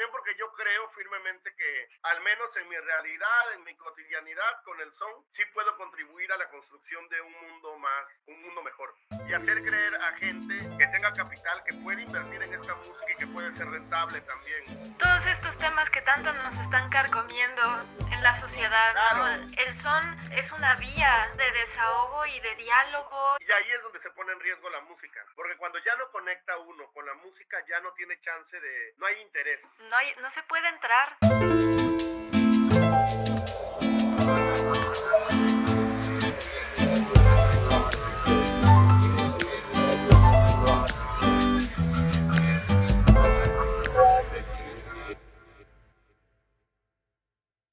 también porque yo creo firmemente que, al menos en mi realidad, en mi cotidianidad con el son, sí puedo contribuir a la construcción de un mundo más, un mundo mejor. Y hacer creer a gente que tenga capital, que puede invertir en esta música y que puede ser rentable también. Todos estos temas que tanto nos están carcomiendo en la sociedad, El son es una vía de desahogo y de diálogo. Y ahí es donde se pone en riesgo la música, porque cuando ya no conecta uno con la música, ya no tiene chance de, no hay interés. No, hay, no se puede entrar.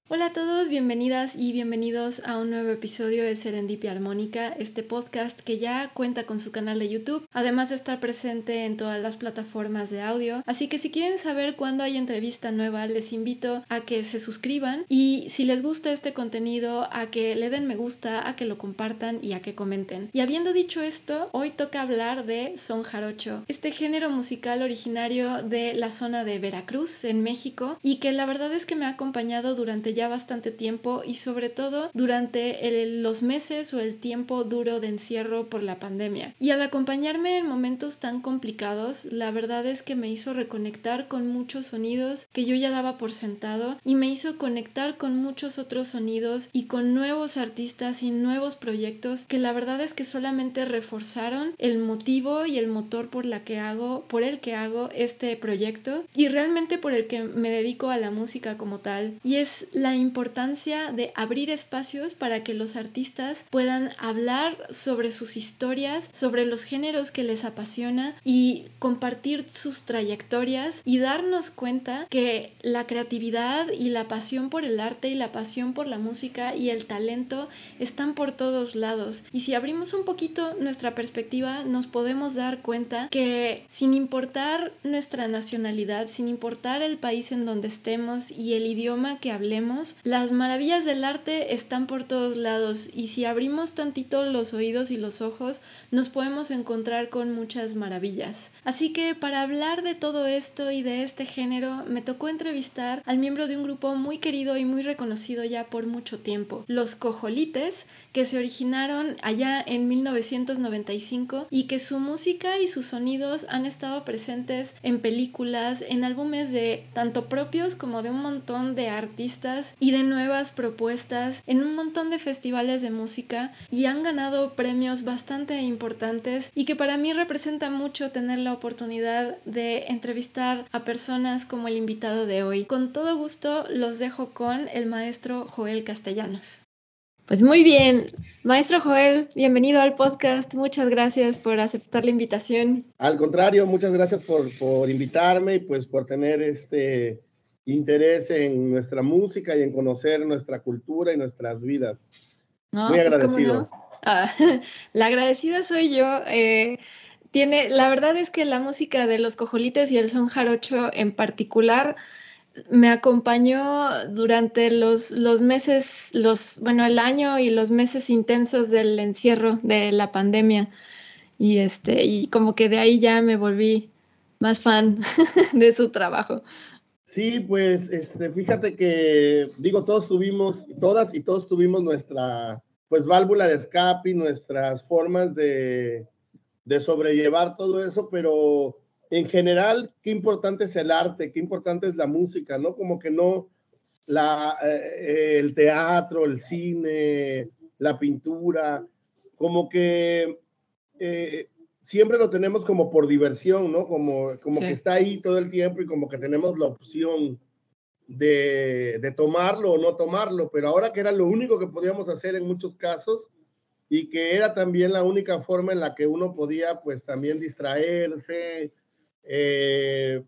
Hola a todos, bienvenidas y bienvenidos a un nuevo episodio de Serendipia Armónica, este podcast que ya cuenta con su canal de YouTube, además de estar presente en todas las plataformas de audio. Así que si quieren saber cuándo hay entrevista nueva, les invito a que se suscriban y si les gusta este contenido, a que le den me gusta, a que lo compartan y a que comenten. Y habiendo dicho esto, hoy toca hablar de son jarocho, este género musical originario de la zona de Veracruz, en México, y que la verdad es que me ha acompañado durante ya bastante tiempo y sobre todo durante los meses o el tiempo duro de encierro por la pandemia. Y al acompañarme en momentos tan complicados, la verdad es que me hizo reconectar con muchos sonidos que yo ya daba por sentado y me hizo conectar con muchos otros sonidos y con nuevos artistas y nuevos proyectos que la verdad es que solamente reforzaron el motivo y el motor por la que hago, por el que hago este proyecto y realmente por el que me dedico a la música como tal. Y es la importancia de abrir espacios para que los artistas puedan hablar sobre sus historias, sobre los géneros que les apasiona y compartir sus trayectorias y darnos cuenta que la creatividad y la pasión por el arte y la pasión por la música y el talento están por todos lados. Y si abrimos un poquito nuestra perspectiva, nos podemos dar cuenta que sin importar nuestra nacionalidad, sin importar el país en donde estemos y el idioma que hablemos, las maravillas del arte están por todos lados y si abrimos tantito los oídos y los ojos, nos podemos encontrar con muchas maravillas. Así que para hablar de todo esto y de este género, me tocó entrevistar al miembro de un grupo muy querido y muy reconocido ya por mucho tiempo, los Cojolites, que se originaron allá en 1995 y que su música y sus sonidos han estado presentes en películas, en álbumes de tanto propios como de un montón de artistas y de nuevas propuestas en un montón de festivales de música y han ganado premios bastante importantes y que para mí representa mucho tener la oportunidad de entrevistar a personas como el invitado de hoy. Con todo gusto los dejo con el maestro Joel Castellanos. Pues muy bien, maestro Joel, bienvenido al podcast. Muchas gracias por aceptar la invitación. Al contrario, muchas gracias por, por invitarme y pues por tener este interés en nuestra música y en conocer nuestra cultura y nuestras vidas. Muy pues, agradecido. Ah, la agradecida soy yo. Eh, tiene, la verdad es que la música de los cojolites y el son jarocho en particular me acompañó durante los, los meses, los, bueno, el año y los meses intensos del encierro de la pandemia. Y este, y como que de ahí ya me volví más fan de su trabajo. Sí, pues este, fíjate que, digo, todos tuvimos, todas y todos tuvimos nuestra, pues, válvula de escape y nuestras formas de, de sobrellevar todo eso, pero en general, qué importante es el arte, qué importante es la música, ¿no? Como que no, la, eh, el teatro, el cine, la pintura, como que eh, siempre lo tenemos como por diversión, ¿no? Como, como que está ahí todo el tiempo y como que tenemos la opción de, de, tomarlo o no tomarlo, pero ahora que era lo único que podíamos hacer en muchos casos y que era también la única forma en la que uno podía pues también distraerse, eh,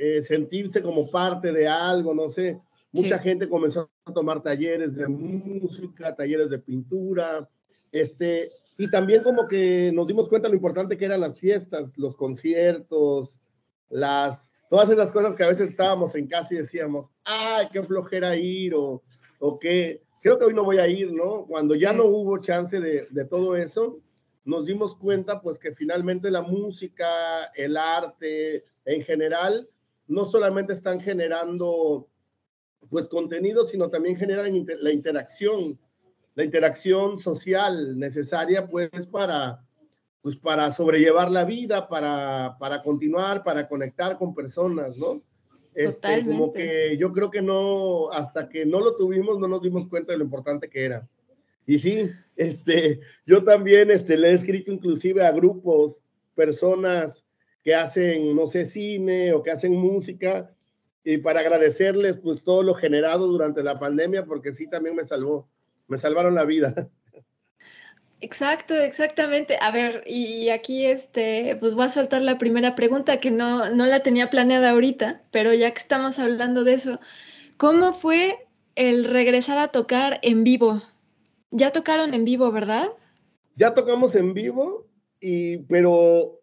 eh, sentirse como parte de algo, no sé. Mucha gente comenzó a tomar talleres de música, talleres de pintura, este, y también como que nos dimos cuenta lo importante que eran las fiestas, los conciertos, las, todas esas cosas que a veces estábamos en casa y decíamos, ay, qué flojera ir o, o qué, creo que hoy no voy a ir, ¿no? Cuando ya no hubo chance de, de todo eso, nos dimos cuenta pues que finalmente la música, el arte en general, no solamente están generando pues contenido, sino también generan la interacción, la interacción social necesaria pues para pues para sobrellevar la vida, para, para continuar, para conectar con personas, ¿no? Este, como que yo creo que no, hasta que no lo tuvimos, no nos dimos cuenta de lo importante que era. Y sí, este, yo también este, le he escrito inclusive a grupos, personas que hacen, no sé, cine o que hacen música, y para agradecerles pues todo lo generado durante la pandemia, porque sí también me salvó, me salvaron la vida. Exacto, exactamente. A ver, y aquí este, pues voy a soltar la primera pregunta que no, no la tenía planeada ahorita, pero ya que estamos hablando de eso, ¿cómo fue el regresar a tocar en vivo? Ya tocaron en vivo, ¿verdad? Ya tocamos en vivo, y, pero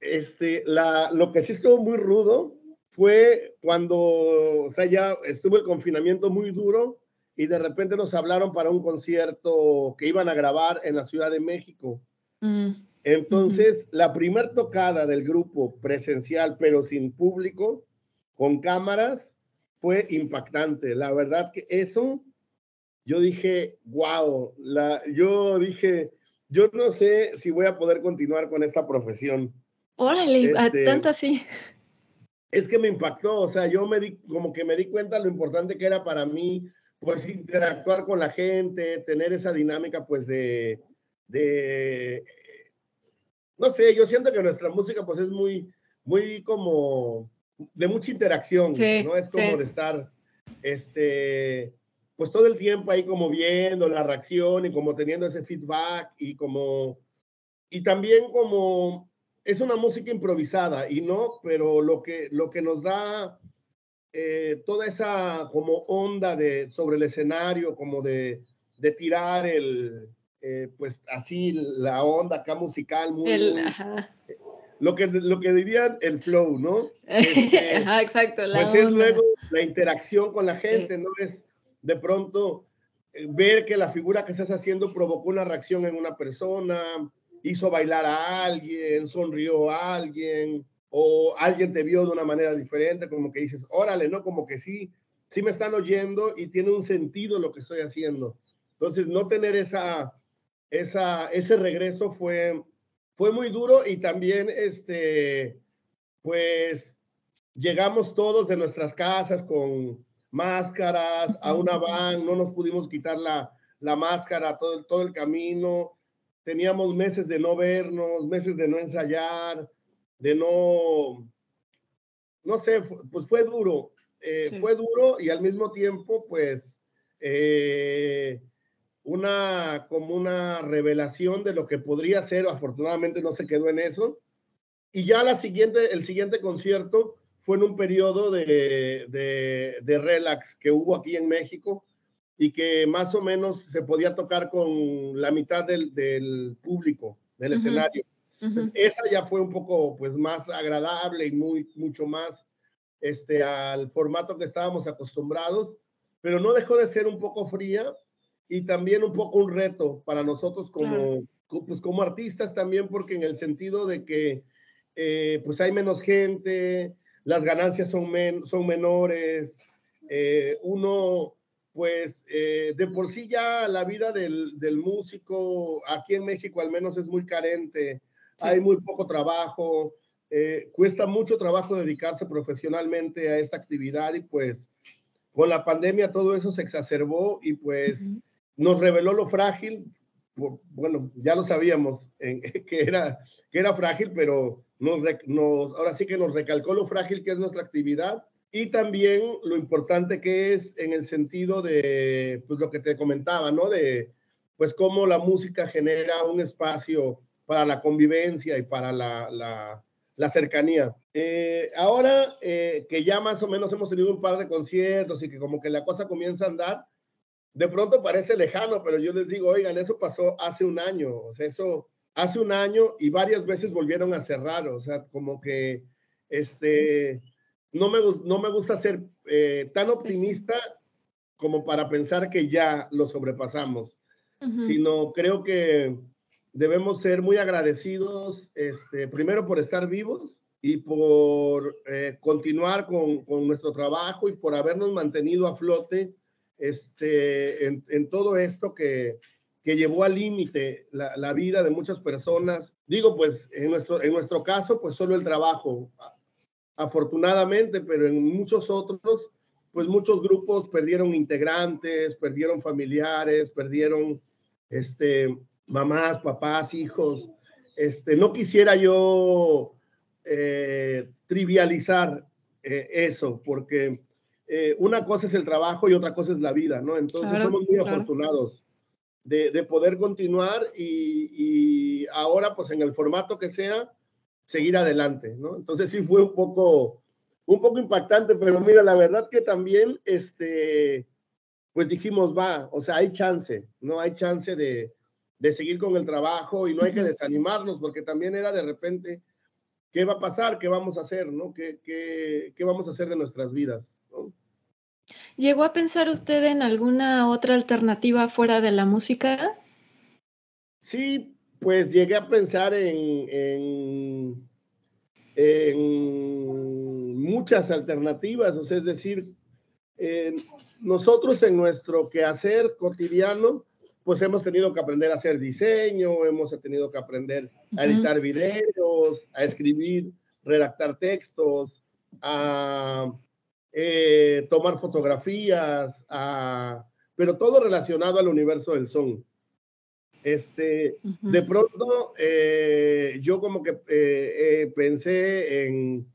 este, la, lo que sí estuvo muy rudo fue cuando, o sea, ya estuvo el confinamiento muy duro y de repente nos hablaron para un concierto que iban a grabar en la Ciudad de México. Mm. Entonces, la primer tocada del grupo presencial, pero sin público, con cámaras, fue impactante. La verdad que eso yo dije, wow, la, yo dije, yo no sé si voy a poder continuar con esta profesión. Órale, este, tanto así. Es que me impactó, o sea, yo me di, como que me di cuenta lo importante que era para mí, pues interactuar con la gente, tener esa dinámica, pues de, de, no sé, yo siento que nuestra música, pues es muy, muy como, de mucha interacción, ¿no? Es como de estar, este, pues todo el tiempo ahí como viendo la reacción y como teniendo ese feedback y como, y también como, es una música improvisada y no, pero lo que, lo que nos da eh, toda esa como onda de, sobre el escenario, como de, de tirar el, eh, pues así la onda acá musical, muy, lo que, lo que dirían el flow, ¿no? Este, ajá, exacto. La pues es luego la interacción con la gente, ¿no? Es, de pronto eh, ver que la figura que estás haciendo provocó una reacción en una persona, hizo bailar a alguien, sonrió a alguien, o alguien te vio de una manera diferente, como que dices, órale, ¿no? Como que sí, sí me están oyendo y tiene un sentido lo que estoy haciendo. Entonces, no tener esa, esa, ese regreso fue, fue muy duro y también, este, pues, llegamos todos de nuestras casas con, máscaras, a una van, no nos pudimos quitar la, la máscara todo, todo el camino, teníamos meses de no vernos, meses de no ensayar, de no, no sé, pues fue duro, eh, fue duro y al mismo tiempo, pues, eh, una, como una revelación de lo que podría ser, afortunadamente no se quedó en eso. Y ya la siguiente, el siguiente concierto fue en un periodo de, de, relax que hubo aquí en México y que más o menos se podía tocar con la mitad del, del público del escenario. Esa ya fue un poco pues más agradable y muy mucho más este al formato que estábamos acostumbrados, pero no dejó de ser un poco fría y también un poco un reto para nosotros como pues como artistas también porque en el sentido de que eh, pues hay menos gente, las ganancias son, son menores, eh, uno, pues eh, de por sí ya la vida del, del, músico aquí en México al menos es muy carente, hay muy poco trabajo, eh, cuesta mucho trabajo dedicarse profesionalmente a esta actividad y pues con la pandemia todo eso se exacerbó y pues nos reveló lo frágil, bueno, ya lo sabíamos que, era, que era frágil, pero nos, ahora sí que nos recalcó lo frágil que es nuestra actividad y también lo importante que es en el sentido de, pues lo que te comentaba, ¿no? De, pues cómo la música genera un espacio para la convivencia y para la, la, la cercanía. Eh, ahora eh, que ya más o menos hemos tenido un par de conciertos y que como que la cosa comienza a andar, de pronto parece lejano, pero yo les digo, oigan, eso pasó hace un año, o sea, eso hace un año y varias veces volvieron a cerrar, o sea, como que este, no me, no me gusta ser eh, tan optimista como para pensar que ya lo sobrepasamos, sino creo que debemos ser muy agradecidos, este, primero por estar vivos y por eh, continuar con, con, nuestro trabajo y por habernos mantenido a flote este, en, en todo esto que, que llevó al límite la, la, vida de muchas personas. Digo, pues en nuestro, en nuestro caso, pues solo el trabajo, afortunadamente, pero en muchos otros, pues muchos grupos perdieron integrantes, perdieron familiares, perdieron este, mamás, papás, hijos. Este, no quisiera yo eh, trivializar eh, eso, porque eh, una cosa es el trabajo y otra cosa es la vida, ¿no? Entonces somos muy afortunados de, de, poder continuar y, y, ahora, pues en el formato que sea, seguir adelante, ¿no? Entonces sí fue un poco, un poco impactante, pero mira, la verdad que también, este, pues dijimos, va, o sea, hay chance, ¿no? Hay chance de, de seguir con el trabajo y no hay que desanimarnos, porque también era de repente ¿Qué va a pasar? ¿Qué vamos a hacer? ¿no? ¿Qué, qué, qué vamos a hacer de nuestras vidas? ¿no? ¿Llegó a pensar usted en alguna otra alternativa fuera de la música? Sí, pues llegué a pensar en, en, en muchas alternativas, o sea, es decir, eh, nosotros en nuestro quehacer cotidiano, pues hemos tenido que aprender a hacer diseño, hemos tenido que aprender a editar videos, a escribir, redactar textos, a eh, tomar fotografías, a, pero todo relacionado al universo del son. Este, uh -huh. De pronto, eh, yo como que eh, pensé en,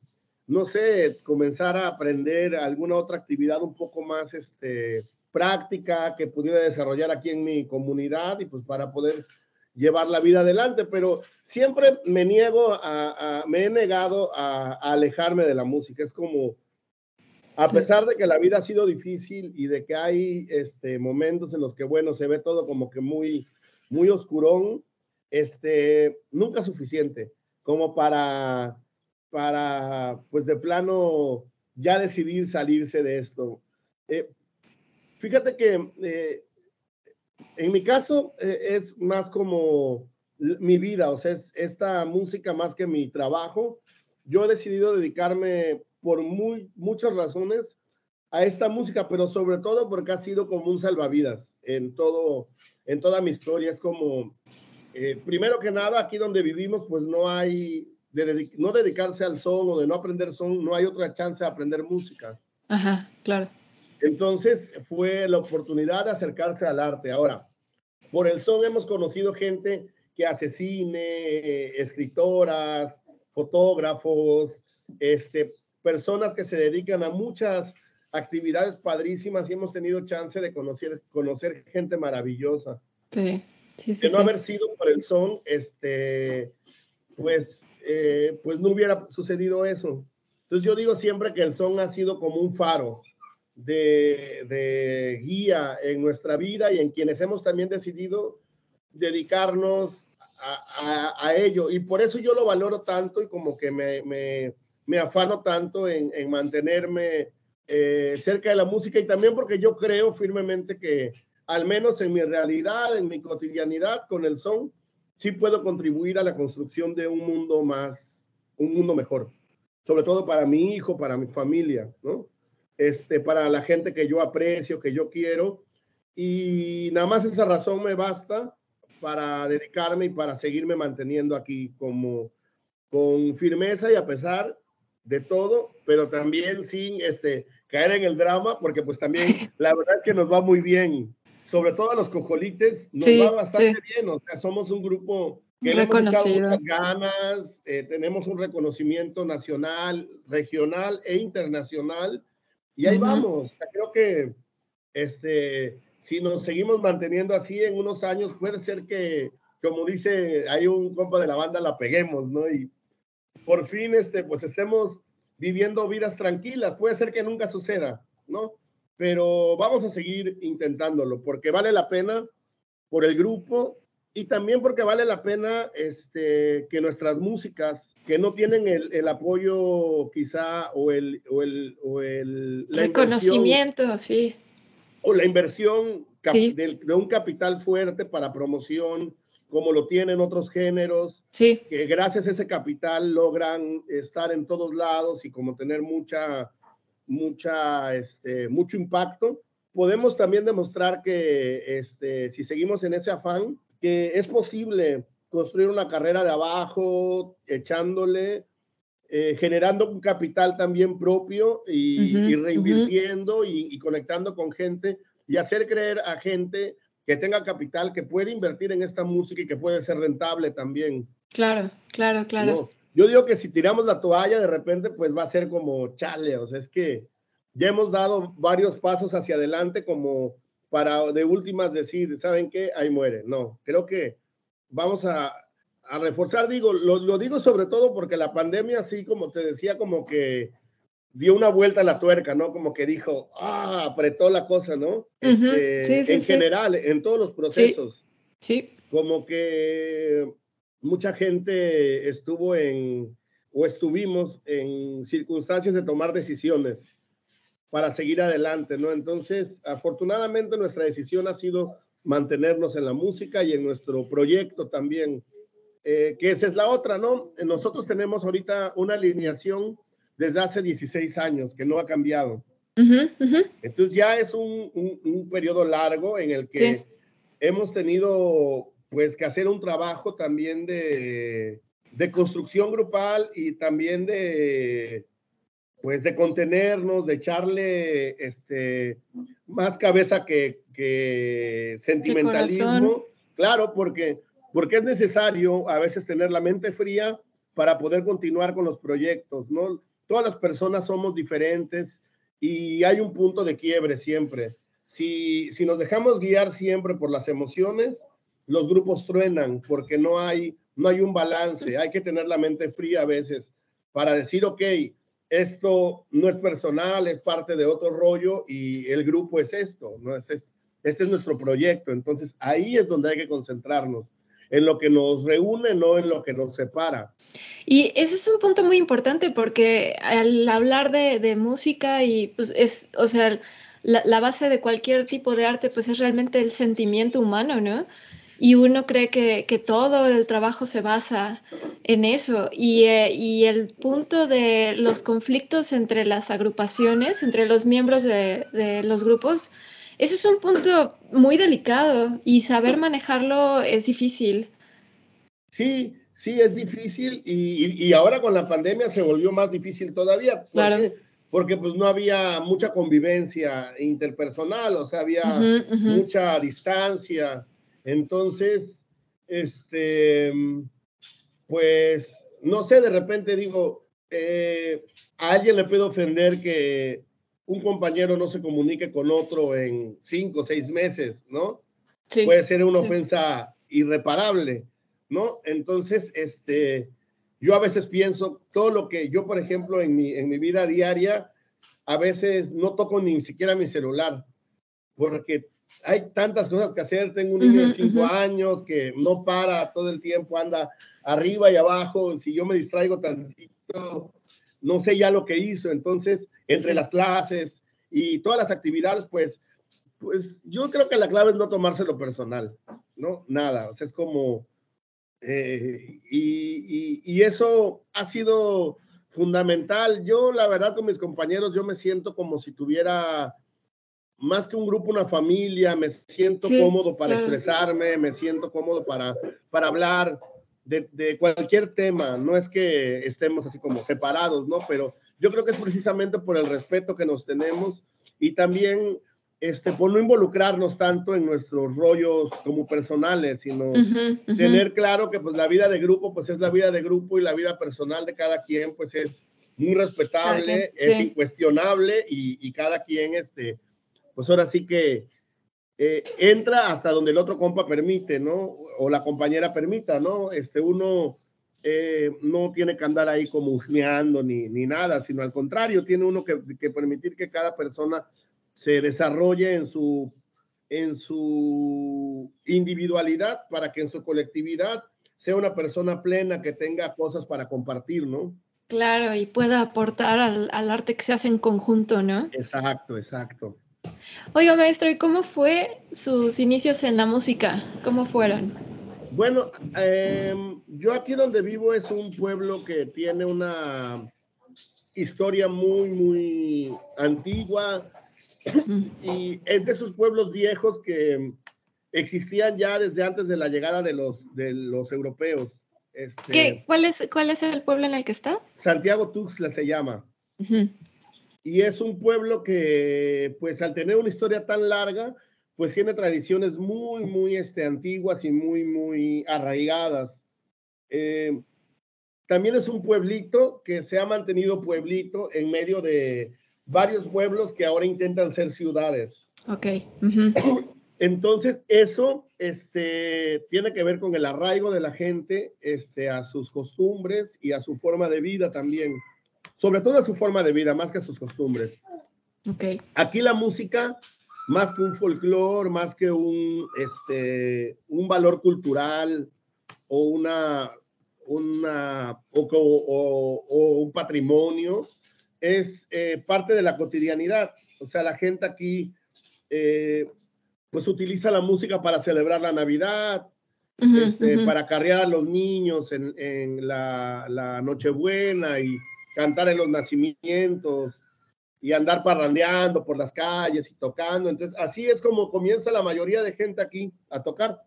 no sé, comenzar a aprender alguna otra actividad un poco más, este, práctica que pudiera desarrollar aquí en mi comunidad y pues para poder llevar la vida adelante, pero siempre me niego a, a me he negado a, a, alejarme de la música. Es como, a pesar de que la vida ha sido difícil y de que hay este, momentos en los que, bueno, se ve todo como que muy, muy oscurón, este, nunca suficiente como para, para, pues de plano, ya decidir salirse de esto. Eh, Fíjate que eh, en mi caso eh, es más como mi vida, o sea, es esta música más que mi trabajo. Yo he decidido dedicarme por muy, muchas razones a esta música, pero sobre todo porque ha sido como un salvavidas en todo, en toda mi historia. Es como, eh, primero que nada, aquí donde vivimos, pues no hay, de no dedicarse al son o de no aprender son, no hay otra chance de aprender música. Ajá, claro. Entonces fue la oportunidad de acercarse al arte. Ahora, por el son hemos conocido gente que hace cine, escritoras, fotógrafos, este, personas que se dedican a muchas actividades padrísimas y hemos tenido chance de conocer, conocer gente maravillosa. Sí, sí, sí. De no sí. haber sido por el son, este, pues, eh, pues no hubiera sucedido eso. Entonces yo digo siempre que el son ha sido como un faro de, guía en nuestra vida y en quienes hemos también decidido dedicarnos a, ello. Y por eso yo lo valoro tanto y como que me, me, me afano tanto en, en mantenerme eh, cerca de la música y también porque yo creo firmemente que al menos en mi realidad, en mi cotidianidad con el son, sí puedo contribuir a la construcción de un mundo más, un mundo mejor, sobre todo para mi hijo, para mi familia, ¿no? Este, para la gente que yo aprecio, que yo quiero. Y nada más esa razón me basta para dedicarme y para seguirme manteniendo aquí como con firmeza y a pesar de todo, pero también sin este, caer en el drama, porque pues también la verdad es que nos va muy bien. Sobre todo a los cojolites nos sí, va bastante sí. bien, o sea, somos un grupo que le hemos echado muchas ganas, eh, tenemos un reconocimiento nacional, regional e internacional y ahí uh -huh. vamos. Creo que este, si nos seguimos manteniendo así en unos años, puede ser que, como dice, hay un compa de la banda, la peguemos, ¿no? Y por fin, este, pues estemos viviendo vidas tranquilas. Puede ser que nunca suceda, ¿no? Pero vamos a seguir intentándolo porque vale la pena por el grupo y también porque vale la pena este, que nuestras músicas que no tienen el, el apoyo quizá o el, o el, o el reconocimiento, sí. O la inversión sí. de, de, un capital fuerte para promoción, como lo tienen otros géneros, sí. que gracias a ese capital logran estar en todos lados y como tener mucha, mucha, este, mucho impacto. Podemos también demostrar que este, si seguimos en ese afán, que es posible construir una carrera de abajo, echándole, eh, generando un capital también propio y, reinvirtiendo y, conectando con gente y hacer creer a gente que tenga capital, que puede invertir en esta música y que puede ser rentable también. Claro, claro, claro. yo digo que si tiramos la toalla de repente, pues va a ser como chale, o sea, es que ya hemos dado varios pasos hacia adelante como para de últimas decir, ¿saben qué? Ahí muere. No, creo que vamos a, a reforzar, digo, lo, lo, digo sobre todo porque la pandemia, así como te decía, como que dio una vuelta a la tuerca, ¿no? Como que dijo, ah, apretó la cosa, ¿no? Este, en general, en todos los procesos. Sí. Como que mucha gente estuvo en, o estuvimos en circunstancias de tomar decisiones para seguir adelante, ¿no? Entonces, afortunadamente nuestra decisión ha sido mantenernos en la música y en nuestro proyecto también, eh, que esa es la otra, ¿no? Nosotros tenemos ahorita una alineación desde hace 16 años, que no ha cambiado. Entonces ya es un, un, periodo largo en el que hemos tenido pues que hacer un trabajo también de, de construcción grupal y también de pues de contenernos, de echarle este más cabeza que, que sentimentalismo. Claro, porque, porque es necesario a veces tener la mente fría para poder continuar con los proyectos, ¿no? todas las personas somos diferentes y hay un punto de quiebre siempre. Si, si nos dejamos guiar siempre por las emociones, los grupos truenan porque no hay, no hay un balance. Hay que tener la mente fría a veces para decir, ok, esto no es personal, es parte de otro rollo y el grupo es esto, ¿no? Es, es, este es nuestro proyecto. Entonces ahí es donde hay que concentrarnos en lo que nos reúne, no en lo que nos separa. Y ese es un punto muy importante porque al hablar de, música y pues es, o sea, la, base de cualquier tipo de arte pues es realmente el sentimiento humano, ¿no? Y uno cree que, todo el trabajo se basa en eso. Y, eh, y, el punto de los conflictos entre las agrupaciones, entre los miembros de, de los grupos, eso es un punto muy delicado y saber manejarlo es difícil. Sí, sí, es difícil y, y, ahora con la pandemia se volvió más difícil todavía. Porque, Porque pues no había mucha convivencia interpersonal, o sea, había mucha distancia. Entonces, este, pues, no sé, de repente digo, eh, a alguien le puedo ofender que un compañero no se comunique con otro en cinco o seis meses, ¿no? Sí, Puede ser una ofensa irreparable, ¿no? Entonces, este, yo a veces pienso todo lo que yo, por ejemplo, en mi, en mi vida diaria, a veces no toco ni siquiera mi celular, porque hay tantas cosas que hacer. Tengo un niño de cinco años que no para todo el tiempo, anda arriba y abajo. Si yo me distraigo tantito, no sé ya lo que hizo, entonces entre las clases y todas las actividades, pues, pues yo creo que la clave es no tomárselo personal, ¿no? Nada, o sea, es como, eh, y, y, eso ha sido fundamental. Yo, la verdad, con mis compañeros, yo me siento como si tuviera más que un grupo, una familia, me siento cómodo para expresarme, me siento cómodo para, para hablar de, cualquier tema, no es que estemos así como separados, ¿no? Pero yo creo que es precisamente por el respeto que nos tenemos y también este, por no involucrarnos tanto en nuestros rollos como personales, sino tener claro que pues la vida de grupo pues es la vida de grupo y la vida personal de cada quien pues es muy respetable, es incuestionable y, y, cada quien este, pues ahora sí que eh, entra hasta donde el otro compa permite, ¿no? O la compañera permita, ¿no? Este, uno eh, no tiene que andar ahí como husmeando ni, ni nada, sino al contrario, tiene uno que, que, permitir que cada persona se desarrolle en su, en su individualidad para que en su colectividad sea una persona plena que tenga cosas para compartir, ¿no? Claro, y pueda aportar al, al arte que se hace en conjunto, ¿no? Exacto, exacto. Oiga, maestro, ¿y cómo fue sus inicios en la música? ¿Cómo fueron? Bueno, em, yo aquí donde vivo es un pueblo que tiene una historia muy, muy antigua y es de esos pueblos viejos que existían ya desde antes de la llegada de los, de los europeos. Este, ¿Qué? ¿Cuál, es, ¿Cuál es el pueblo en el que está? Santiago Tuxtla se llama. Y es un pueblo que, pues al tener una historia tan larga, pues tiene tradiciones muy, muy este, antiguas y muy, muy arraigadas. Eh, también es un pueblito que se ha mantenido pueblito en medio de varios pueblos que ahora intentan ser ciudades. Ok. Entonces, eso este, tiene que ver con el arraigo de la gente este, a sus costumbres y a su forma de vida también. Sobre todo a su forma de vida, más que a sus costumbres. Okay. Aquí la música, más que un folclore, más que un, este, un valor cultural o, una, una, o, un patrimonio, es eh, parte de la cotidianidad. O sea, la gente aquí... Eh, pues utiliza la música para celebrar la Navidad, este, para carrear a los niños en, la, Nochebuena y cantar en los nacimientos y andar parrandeando por las calles y tocando. Entonces, así es como comienza la mayoría de gente aquí a tocar.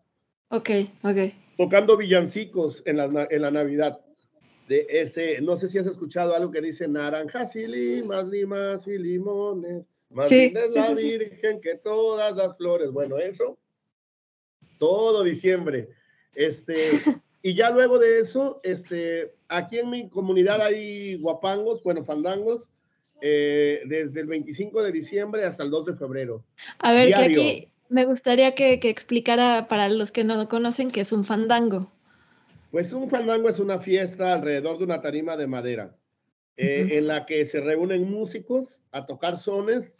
Ok, ok. Tocando villancicos en la, en la Navidad. De ese, no sé si has escuchado algo que dice naranjas y limas, limas y limones más es la Virgen que todas las flores. Bueno, eso, todo diciembre. Este, y ya luego de eso, este, aquí en mi comunidad hay guapangos, bueno, fandangos, eh, desde el 25 de diciembre hasta el 2 de febrero. A ver, que aquí me gustaría que, que explicara para los que no conocen qué es un fandango. Pues un fandango es una fiesta alrededor de una tarima de madera. Eh, en la que se reúnen músicos a tocar sones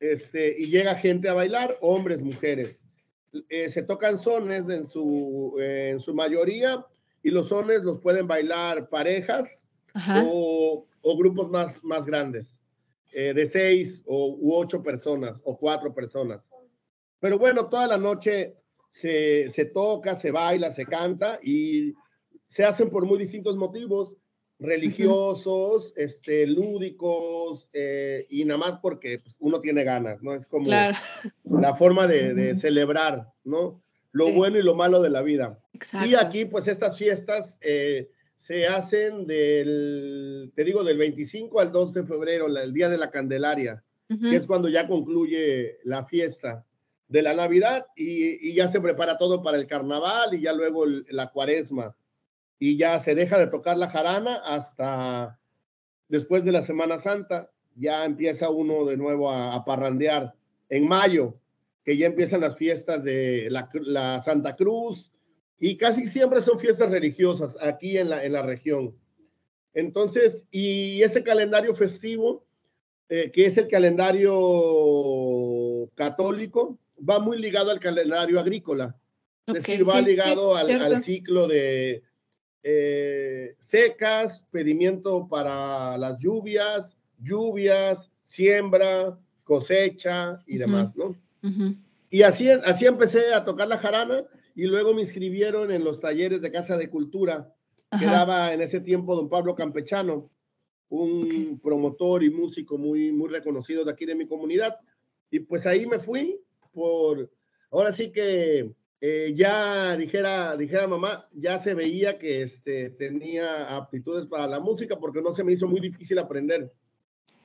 este, y llega gente a bailar, hombres, mujeres. Eh, se tocan sones en su, en su mayoría y los sones los pueden bailar parejas o, o, grupos más, más grandes, eh, de seis o, u ocho personas o cuatro personas. Pero bueno, toda la noche se, se toca, se baila, se canta y se hacen por muy distintos motivos religiosos, este, lúdicos, eh, y nada más porque pues, uno tiene ganas, ¿no? Es como la forma de, celebrar, ¿no? Lo bueno y lo malo de la vida. Y aquí, pues, estas fiestas eh, se hacen del, te digo, del 25 al 2 de febrero, el día de la Candelaria, que es cuando ya concluye la fiesta de la Navidad y, y, ya se prepara todo para el carnaval y ya luego la cuaresma y ya se deja de tocar la jarana hasta después de la Semana Santa, ya empieza uno de nuevo a, parrandear. En mayo, que ya empiezan las fiestas de la, Santa Cruz, y casi siempre son fiestas religiosas aquí en la, en la región. Entonces, y ese calendario festivo, eh, que es el calendario católico, va muy ligado al calendario agrícola. es decir, va ligado al, ciclo de, eh, secas, pedimiento para las lluvias, lluvias, siembra, cosecha y demás, ¿no? Y así, así empecé a tocar la jarana y luego me inscribieron en los talleres de Casa de Cultura que daba en ese tiempo don Pablo Campechano, un promotor y músico muy, muy reconocido de aquí de mi comunidad. Y pues ahí me fui por, ahora sí que eh, ya dijera, dijera mamá, ya se veía que este, tenía aptitudes para la música porque no se me hizo muy difícil aprender.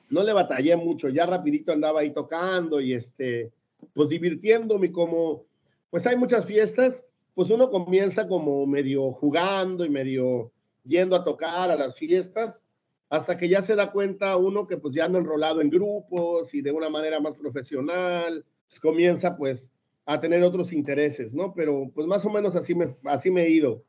No le batallé mucho, ya rapidito andaba ahí tocando y este, pues divirtiéndome como, pues hay muchas fiestas, pues uno comienza como medio jugando y medio yendo a tocar a las fiestas, hasta que ya se da cuenta uno que pues ya ando enrolado en grupos y de una manera más profesional, pues comienza pues a tener otros intereses, ¿no? Pero pues más o menos así me, así me he ido.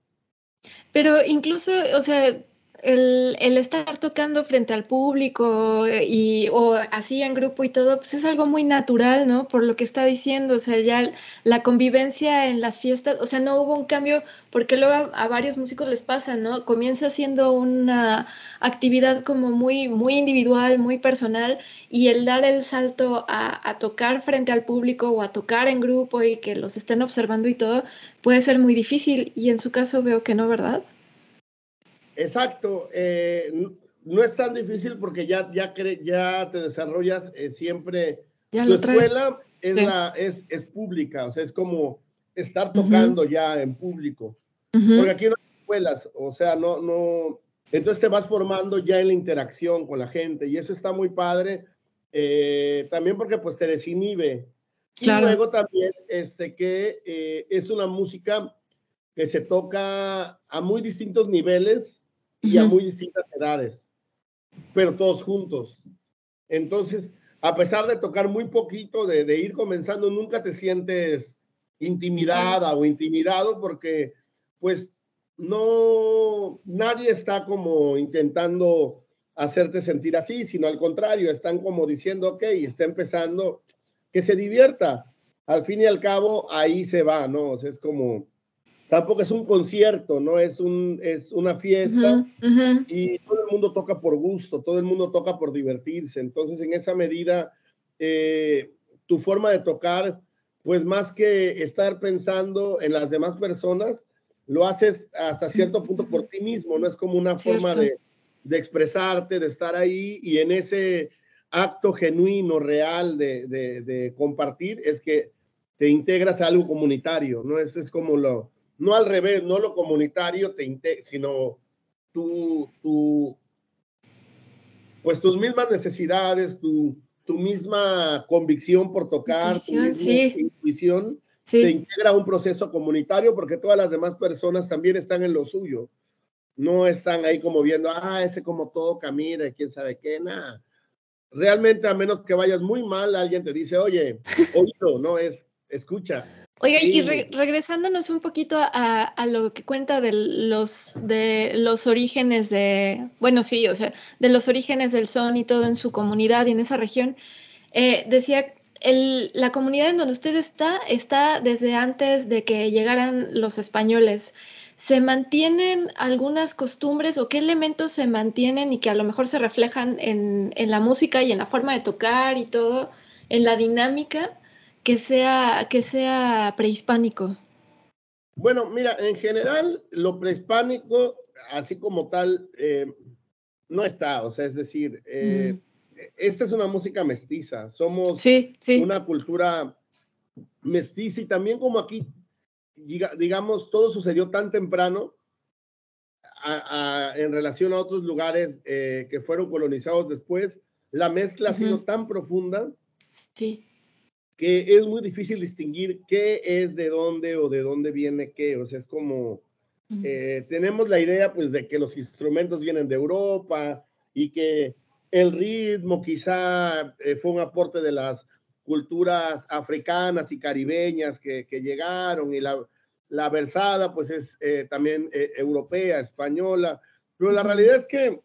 Pero incluso, o sea, el, el, estar tocando frente al público eh, y, o así en grupo y todo, pues es algo muy natural, ¿no? Por lo que está diciendo, o sea, ya la convivencia en las fiestas, o sea, no hubo un cambio, porque luego a, varios músicos les pasa, ¿no? Comienza siendo una actividad como muy, muy individual, muy personal, y el dar el salto a, a tocar frente al público o a tocar en grupo y que los estén observando y todo, puede ser muy difícil, y en su caso veo que no, ¿verdad? Exacto. Eh, no es tan difícil porque ya, ya, ya te desarrollas eh, siempre. tu escuela es, la, es, es, pública, o sea, es como estar tocando ya en público. Porque aquí no hay escuelas, o sea, no, no. Entonces te vas formando ya en la interacción con la gente y eso está muy padre. Eh, también porque pues te desinhibe. Y luego también este, que es una música que se toca a muy distintos niveles y a muy distintas edades, pero todos juntos. Entonces, a pesar de tocar muy poquito, de, ir comenzando, nunca te sientes intimidada o intimidado porque pues no, nadie está como intentando hacerte sentir así, sino al contrario, están como diciendo, ok, está empezando, que se divierta. Al fin y al cabo, ahí se va, ¿no? O sea, es como, tampoco es un concierto, no es, un, es una fiesta y todo el mundo toca por gusto, todo el mundo toca por divertirse. Entonces, en esa medida, eh, tu forma de tocar, pues más que estar pensando en las demás personas, lo haces hasta cierto punto por ti mismo, no es como una forma de, de, expresarte, de estar ahí y en ese acto genuino, real de, de, de compartir, es que te integras a algo comunitario, ¿no? Es, es como lo, no al revés, no lo comunitario, te sino tu, pues tus mismas necesidades, tu, tu misma convicción por tocar, intuición, tu intuición, te integra a un proceso comunitario porque todas las demás personas también están en lo suyo. No están ahí como viendo, ah, ese como todo camina, quién sabe qué, nada. Realmente, a menos que vayas muy mal, alguien te dice, oye, oído, no es, escucha. Oiga, y regresándonos un poquito a, lo que cuenta de los, de los orígenes de, bueno, sí, o sea, de los orígenes del son y todo en su comunidad y en esa región, eh, decía, el, la comunidad en donde usted está está desde antes de que llegaran los españoles. ¿Se mantienen algunas costumbres o qué elementos se mantienen y que a lo mejor se reflejan en, en la música y en la forma de tocar y todo, en la dinámica? Que sea, que sea prehispánico? Bueno, mira, en general lo prehispánico, así como tal, eh, no está, o sea, es decir, eh, mm. esta es una música mestiza, somos una cultura mestiza y también como aquí, digamos, todo sucedió tan temprano en relación a otros lugares eh, que fueron colonizados después, la mezcla ha sido tan profunda sí que es muy difícil distinguir qué es de dónde o de dónde viene qué. O sea, es como, eh, tenemos la idea pues de que los instrumentos vienen de Europa y que el ritmo quizá eh, fue un aporte de las culturas africanas y caribeñas que, llegaron y la, la versada pues es eh, también europea, española, pero la realidad es que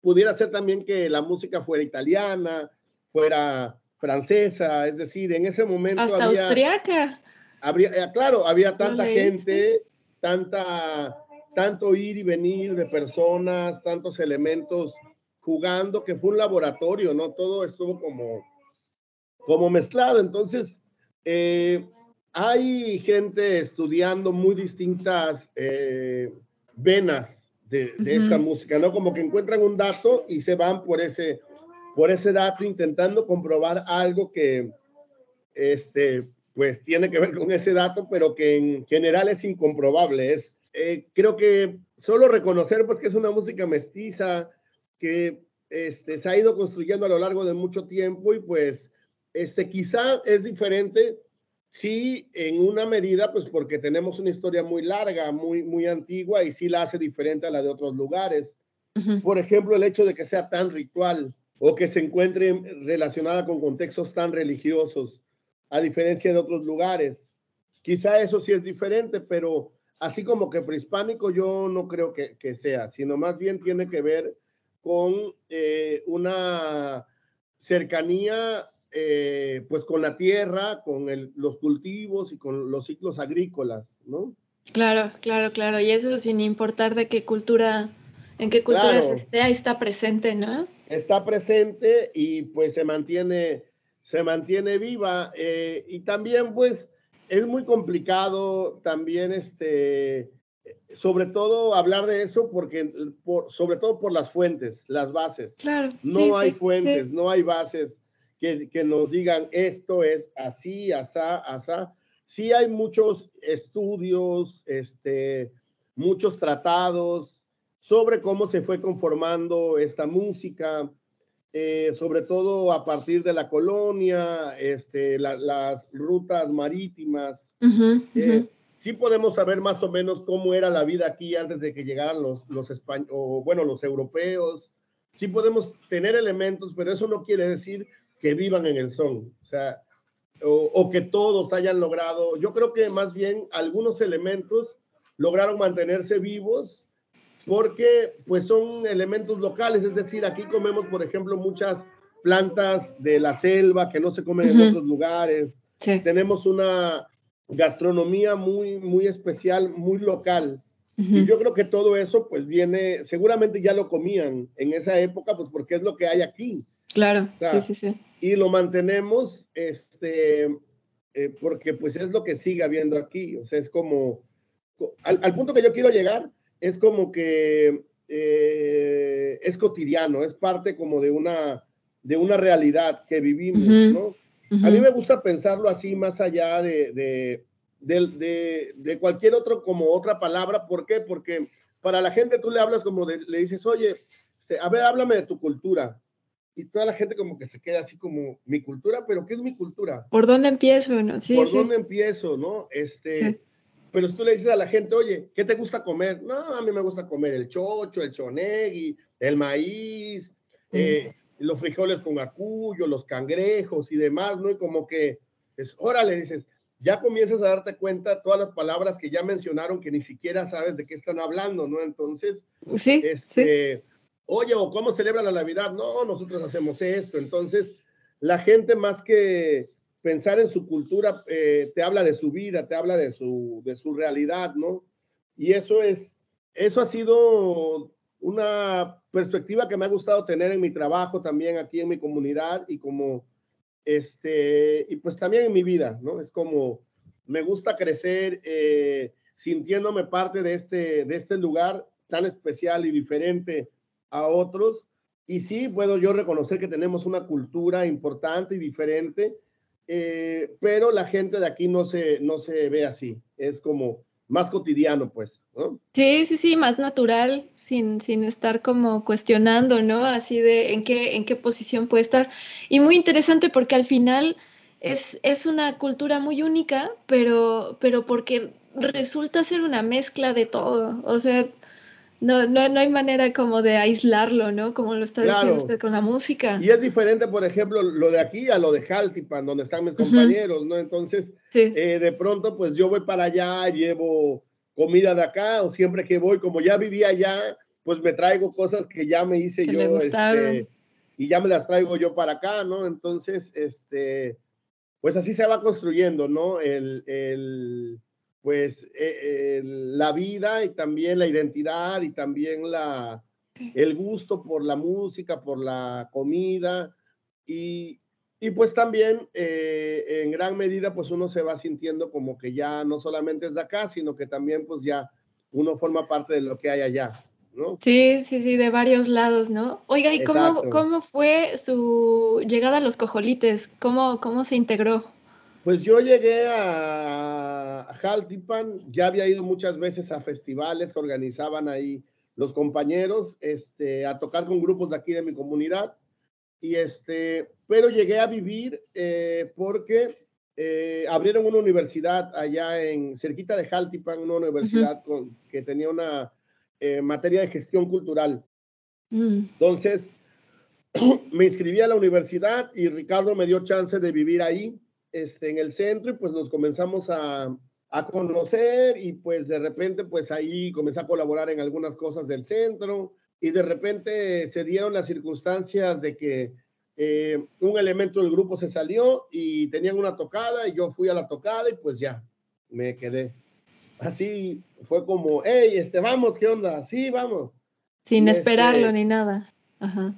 pudiera ser también que la música fuera italiana, fuera francesa, es decir, en ese momento Hasta había... austriaca. Habría, eh, claro, había tanta gente, tanta, tanto ir y venir de personas, tantos elementos jugando, que fue un laboratorio, ¿no? Todo estuvo como, como mezclado. Entonces, eh, hay gente estudiando muy distintas eh, venas de, esta música, ¿no? Como que encuentran un dato y se van por ese, por ese dato intentando comprobar algo que este, pues tiene que ver con ese dato, pero que en general es incomprobable. Es, eh, creo que solo reconocer pues que es una música mestiza que este, se ha ido construyendo a lo largo de mucho tiempo y pues este, quizá es diferente, sí, en una medida, pues porque tenemos una historia muy larga, muy, muy antigua y sí la hace diferente a la de otros lugares. Por ejemplo, el hecho de que sea tan ritual, o que se encuentre relacionada con contextos tan religiosos, a diferencia de otros lugares. Quizá eso sí es diferente, pero así como que prehispánico yo no creo que, sea, sino más bien tiene que ver con eh, una cercanía eh, pues con la tierra, con los cultivos y con los ciclos agrícolas, ¿no? Claro, claro, claro. Y eso sin importar de qué cultura, en qué cultura esté, ahí está presente, ¿no? Está presente y pues se mantiene, se mantiene viva. Eh, y también pues es muy complicado también este, sobre todo hablar de eso porque, por, sobre todo por las fuentes, las bases. Claro. No hay fuentes, no hay bases que, que, nos digan esto es así, asá, asá. Sí hay muchos estudios, este, muchos tratados sobre cómo se fue conformando esta música, eh, sobre todo a partir de la colonia, este, las rutas marítimas. Eh, sí podemos saber más o menos cómo era la vida aquí antes de que llegaran los, los españoles, o bueno, los europeos. Sí podemos tener elementos, pero eso no quiere decir que vivan en el son, o sea, o, o que todos hayan logrado. Yo creo que más bien algunos elementos lograron mantenerse vivos porque pues son elementos locales, es decir, aquí comemos, por ejemplo, muchas plantas de la selva que no se comen en otros lugares. Tenemos una gastronomía muy, muy especial, muy local. Y yo creo que todo eso pues viene, seguramente ya lo comían en esa época, pues porque es lo que hay aquí. Claro, sí, sí, sí. Y lo mantenemos, este, eh, porque pues es lo que sigue habiendo aquí. O sea, es como, al, al punto que yo quiero llegar, es como que eh, es cotidiano, es parte como de una, de una realidad que vivimos, ¿no? A mí me gusta pensarlo así, más allá de, de, cualquier otro, como otra palabra. ¿Por qué? Porque para la gente tú le hablas como le dices, oye, a ver, háblame de tu cultura. Y toda la gente como que se queda así como, mi cultura, pero ¿qué es mi cultura? ¿Por dónde empiezo? No? Sí, ¿Por dónde empiezo? ¿No? Este, pero tú le dices a la gente, oye, ¿qué te gusta comer? No, a mí me gusta comer el chocho, el chonegui, el maíz, eh, los frijoles con acuyo, los cangrejos y demás, ¿no? Y como que es, órale, dices, ya comienzas a darte cuenta todas las palabras que ya mencionaron que ni siquiera sabes de qué están hablando, ¿no? Entonces, sí, este, oye, ¿o cómo celebra la Navidad? No, nosotros hacemos esto. Entonces, la gente más que pensar en su cultura eh, te habla de su vida, te habla de su, de su realidad, ¿no? Y eso es, eso ha sido una perspectiva que me ha gustado tener en mi trabajo también aquí en mi comunidad y como, este, y pues también en mi vida, ¿no? Es como, me gusta crecer eh, sintiéndome parte de este, de este lugar tan especial y diferente a otros. Y sí, puedo yo reconocer que tenemos una cultura importante y diferente, eh, pero la gente de aquí no se, no se ve así, es como más cotidiano, pues, ¿no? Sí, sí, sí, más natural, sin, sin estar como cuestionando, ¿no? Así de en qué, en qué posición puede estar. Y muy interesante porque al final es, es una cultura muy única, pero, pero porque resulta ser una mezcla de todo. O sea, no, no, no hay manera como de aislarlo, ¿no? Como lo está diciendo usted con la música. Y es diferente, por ejemplo, lo de aquí a lo de Jaltipan, donde están mis compañeros, ¿no? Entonces, eh, de pronto, pues yo voy para allá, llevo comida de acá, o siempre que voy, como ya vivía allá, pues me traigo cosas que ya me hice yo, este, y ya me las traigo yo para acá, ¿no? Entonces, este, pues así se va construyendo, ¿no? el, el pues eh, la vida y también la identidad y también la, el gusto por la música, por la comida y, y pues también eh, en gran medida pues uno se va sintiendo como que ya no solamente es de acá, sino que también pues ya uno forma parte de lo que hay allá. ¿No? Sí, sí, sí, de varios lados, ¿no? Oiga, ¿y cómo, cómo, fue su llegada a los cojolites? ¿Cómo, cómo se integró? Pues yo llegué a Jaltipan, ya había ido muchas veces a festivales que organizaban ahí los compañeros, este, a tocar con grupos de aquí de mi comunidad. Y este, pero llegué a vivir eh, porque eh, abrieron una universidad allá en cerquita de Jaltipan, una universidad con, que tenía una eh, materia de gestión cultural. Mm. Entonces, me inscribí a la universidad y Ricardo me dio chance de vivir ahí este, en el centro y pues nos comenzamos a, a conocer y pues de repente pues ahí comencé a colaborar en algunas cosas del centro y de repente se dieron las circunstancias de que eh, un elemento del grupo se salió y tenían una tocada y yo fui a la tocada y pues ya, me quedé. Así fue como, hey, este, vamos, ¿qué onda? Sí, vamos. Sin esperarlo este, ni nada. Ajá.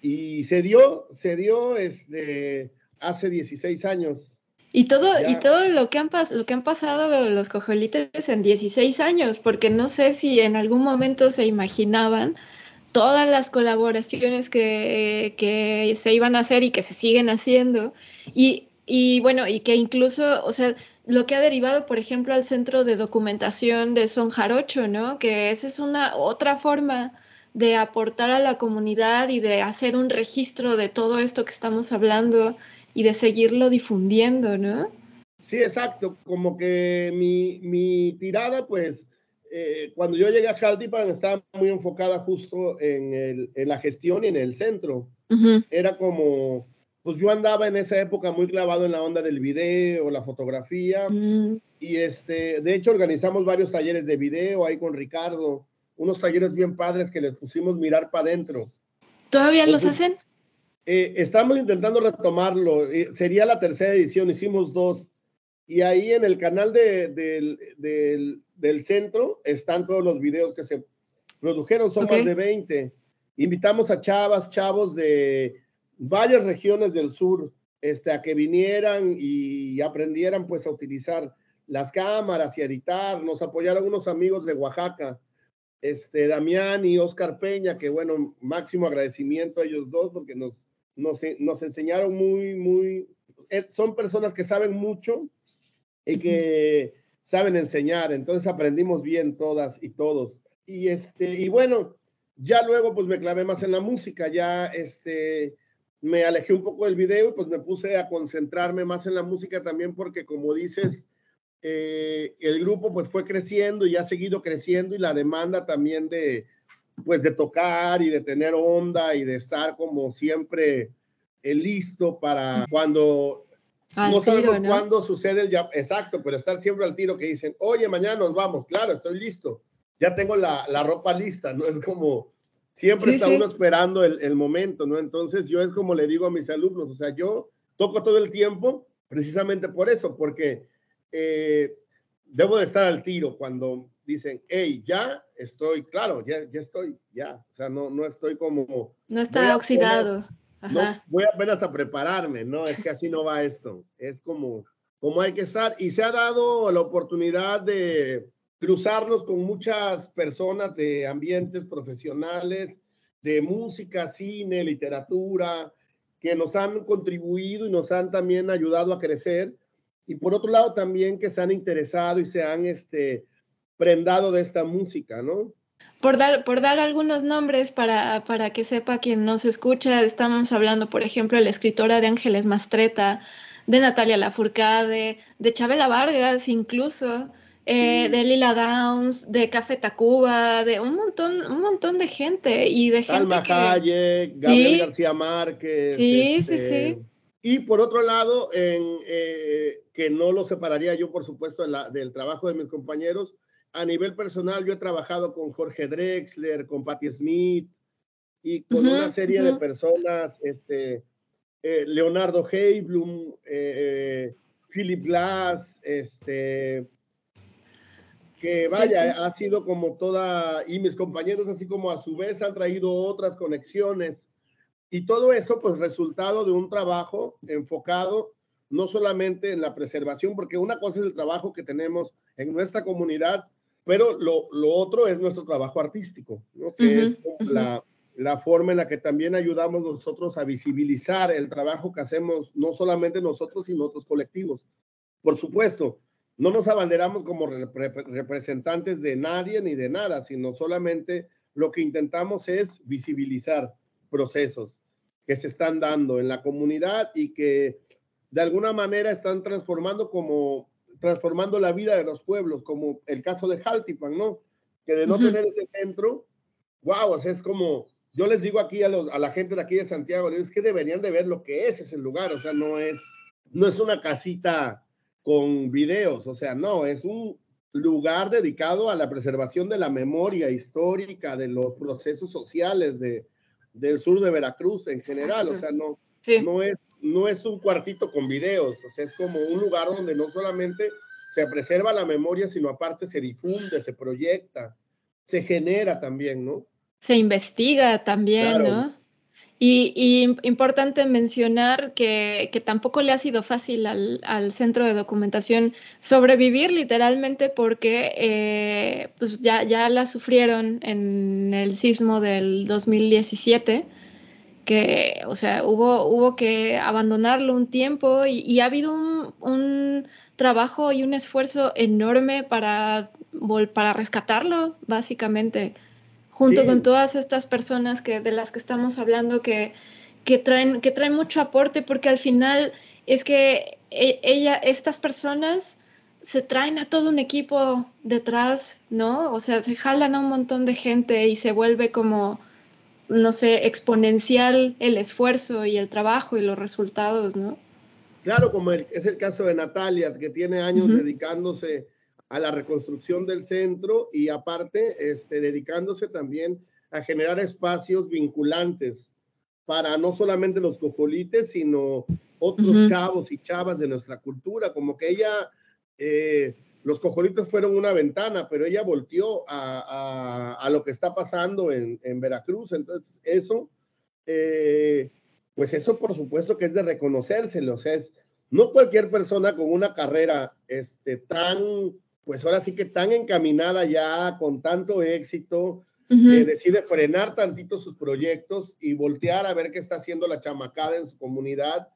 Y se dio, se dio este, hace 16 años. Y todo, y todo lo que, han lo que han pasado los cojolites en 16 años, porque no sé si en algún momento se imaginaban todas las colaboraciones que, que se iban a hacer y que se siguen haciendo. Y, y bueno, y que incluso, o sea, lo que ha derivado, por ejemplo, al centro de documentación de Son Jarocho, ¿no? Que esa es una otra forma de aportar a la comunidad y de hacer un registro de todo esto que estamos hablando y de seguirlo difundiendo, ¿no? Sí, exacto. Como que mi, mi tirada, pues, eh, cuando yo llegué a Jaltipan estaba muy enfocada justo en, el, en la gestión y en el centro. Era como, pues yo andaba en esa época muy clavado en la onda del video, la fotografía. Mm. Y este, de hecho organizamos varios talleres de video ahí con Ricardo unos talleres bien padres que les pusimos mirar para adentro. ¿Todavía los hacen? Eh, estamos intentando retomarlo. Eh, sería la tercera edición, hicimos dos. Y ahí en el canal de, del, centro están todos los videos que se produjeron, son más de 20. Invitamos a chavas, chavos de varias regiones del sur este, a que vinieran y aprendieran pues a utilizar las cámaras y editar. Nos apoyaron unos amigos de Oaxaca este, Damián y Oscar Peña, que bueno, máximo agradecimiento a ellos dos porque nos, nos, enseñaron muy, muy, eh, son personas que saben mucho y que saben enseñar, entonces aprendimos bien todas y todos. Y este, y bueno, ya luego pues me clavé más en la música, ya este, me alejé un poco del video y pues me puse a concentrarme más en la música también porque como dices, eh, el grupo pues fue creciendo y ha seguido creciendo y la demanda también de pues de tocar y de tener onda y de estar como siempre eh, listo para cuando no sabemos cuándo sucede el ya exacto, pero estar siempre al tiro que dicen, oye, mañana nos vamos, claro, estoy listo, ya tengo la, la ropa lista, ¿no? Es como, siempre está uno esperando el, el, momento, ¿no? Entonces yo es como le digo a mis alumnos, o sea, yo toco todo el tiempo precisamente por eso, porque eh, debo de estar al tiro cuando dicen, hey, ya estoy, claro, ya, ya estoy, ya, o sea, no, no estoy como... No está oxidado. no, voy apenas a prepararme, no, es que así no va esto, es como, como hay que estar. Y se ha dado la oportunidad de cruzarnos con muchas personas de ambientes profesionales, de música, cine, literatura, que nos han contribuido y nos han también ayudado a crecer. Y por otro lado también que se han interesado y se han este, prendado de esta música, ¿no? Por dar, por dar algunos nombres para, para que sepa quien nos escucha, estamos hablando, por ejemplo, de la escritora de Ángeles Mastreta, de Natalia Lafourcade, de Chabela Vargas incluso, eh, de Lila Downs, de Café Tacuba, de un montón, un montón de gente y de gente Hayek, Gabriel García Márquez. Sí, sí, este, sí. Y por otro lado, en, eh, que no lo separaría yo, por supuesto, del trabajo de mis compañeros, a nivel personal yo he trabajado con Jorge Drexler, con Patti Smith y con una serie de personas, este, eh, Leonardo Heiblum, eh, Philip Glass, este, que vaya, ha sido como toda, y mis compañeros así como a su vez han traído otras conexiones. Y todo eso, pues, resultado de un trabajo enfocado no solamente en la preservación, porque una cosa es el trabajo que tenemos en nuestra comunidad, pero lo, lo otro es nuestro trabajo artístico, ¿no? que es la, la, forma en la que también ayudamos nosotros a visibilizar el trabajo que hacemos, no solamente nosotros, sino otros colectivos. Por supuesto, no nos abanderamos como representantes de nadie ni de nada, sino solamente lo que intentamos es visibilizar procesos que se están dando en la comunidad y que de alguna manera están transformando como transformando la vida de los pueblos, como el caso de Jaltipan, ¿no? Que de no tener ese centro, wow, o sea, es como, yo les digo aquí a, los, a la gente de aquí de Santiago, es que deberían de ver lo que es ese lugar, o sea, no es, no es una casita con videos, o sea, no, es un lugar dedicado a la preservación de la memoria histórica, de los procesos sociales de, del sur de Veracruz en general, o sea, no, no, es, no es un cuartito con videos, o sea, es como un lugar donde no solamente se preserva la memoria, sino aparte se difunde, se proyecta, se genera también, ¿no? Se investiga también, ¿no? Y, importante mencionar que, tampoco le ha sido fácil al, centro de documentación sobrevivir literalmente porque eh, pues ya, ya la sufrieron en el sismo del 2017, que, o sea, hubo, hubo que abandonarlo un tiempo y, ha habido un, trabajo y un esfuerzo enorme para, para rescatarlo, básicamente junto con todas estas personas que, de las que estamos hablando que, que, traen, que traen mucho aporte, porque al final es que e, ella, estas personas se traen a todo un equipo detrás, ¿no? O sea, se jalan a un montón de gente y se vuelve como, no sé, exponencial el esfuerzo y el trabajo y los resultados, ¿no? Claro, como es el caso de Natalia, que tiene años dedicándose a la reconstrucción del centro y aparte este, dedicándose también a generar espacios vinculantes para no solamente los cojolites, sino otros chavos y chavas de nuestra cultura, como que ella, eh, los cojolites fueron una ventana, pero ella volteó a, a, lo que está pasando en, en Veracruz, entonces eso, eh, pues eso por supuesto que es de reconocérselo, o sea, es, no cualquier persona con una carrera este, tan pues ahora sí que tan encaminada ya, con tanto éxito, decide frenar tantito sus proyectos y voltear a ver qué está haciendo la chamacada en su comunidad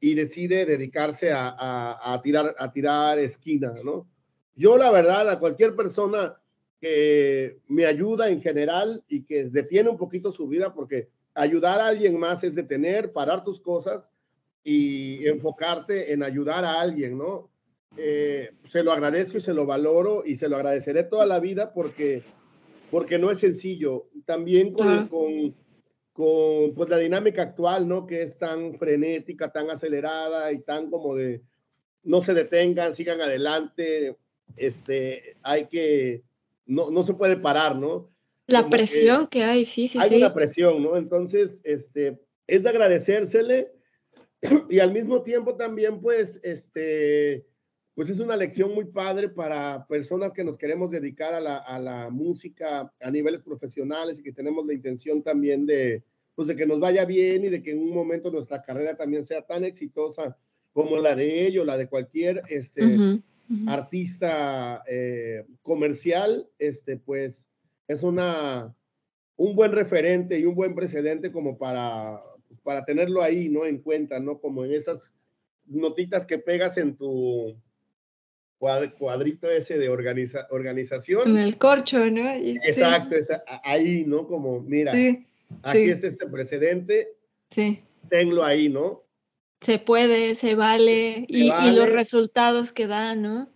y decide dedicarse a, tirar, a tirar esquina, ¿no? Yo la verdad, a cualquier persona que me ayuda en general y que detiene un poquito su vida, porque ayudar a alguien más es detener, parar tus cosas y enfocarte en ayudar a alguien, ¿no? Eh, se lo agradezco y se lo valoro y se lo agradeceré toda la vida porque, porque no es sencillo. También con, con, con pues, la dinámica actual, ¿no? Que es tan frenética, tan acelerada y tan como de no se detengan, sigan adelante. Este, hay que, no, no se puede parar, ¿no? La presión que, hay, sí, sí, hay una presión, ¿no? Entonces, este, es de agradecérsele y al mismo tiempo también, pues, este, pues es una lección muy padre para personas que nos queremos dedicar a la, música a niveles profesionales y que tenemos la intención también de, pues de que nos vaya bien y de que en un momento nuestra carrera también sea tan exitosa como la de ellos, la de cualquier este, artista eh, comercial, este, pues es una, un buen referente y un buen precedente como para, para tenerlo ahí, ¿no? En cuenta, ¿no? Como en esas notitas que pegas en tu, cuadrito ese de organiza, organización. En el corcho, ¿no? Exacto, ahí, ¿no? Como, mira, aquí es este precedente. Sí. Tenlo ahí, ¿no? Se puede, se vale, y, los resultados que da, ¿no?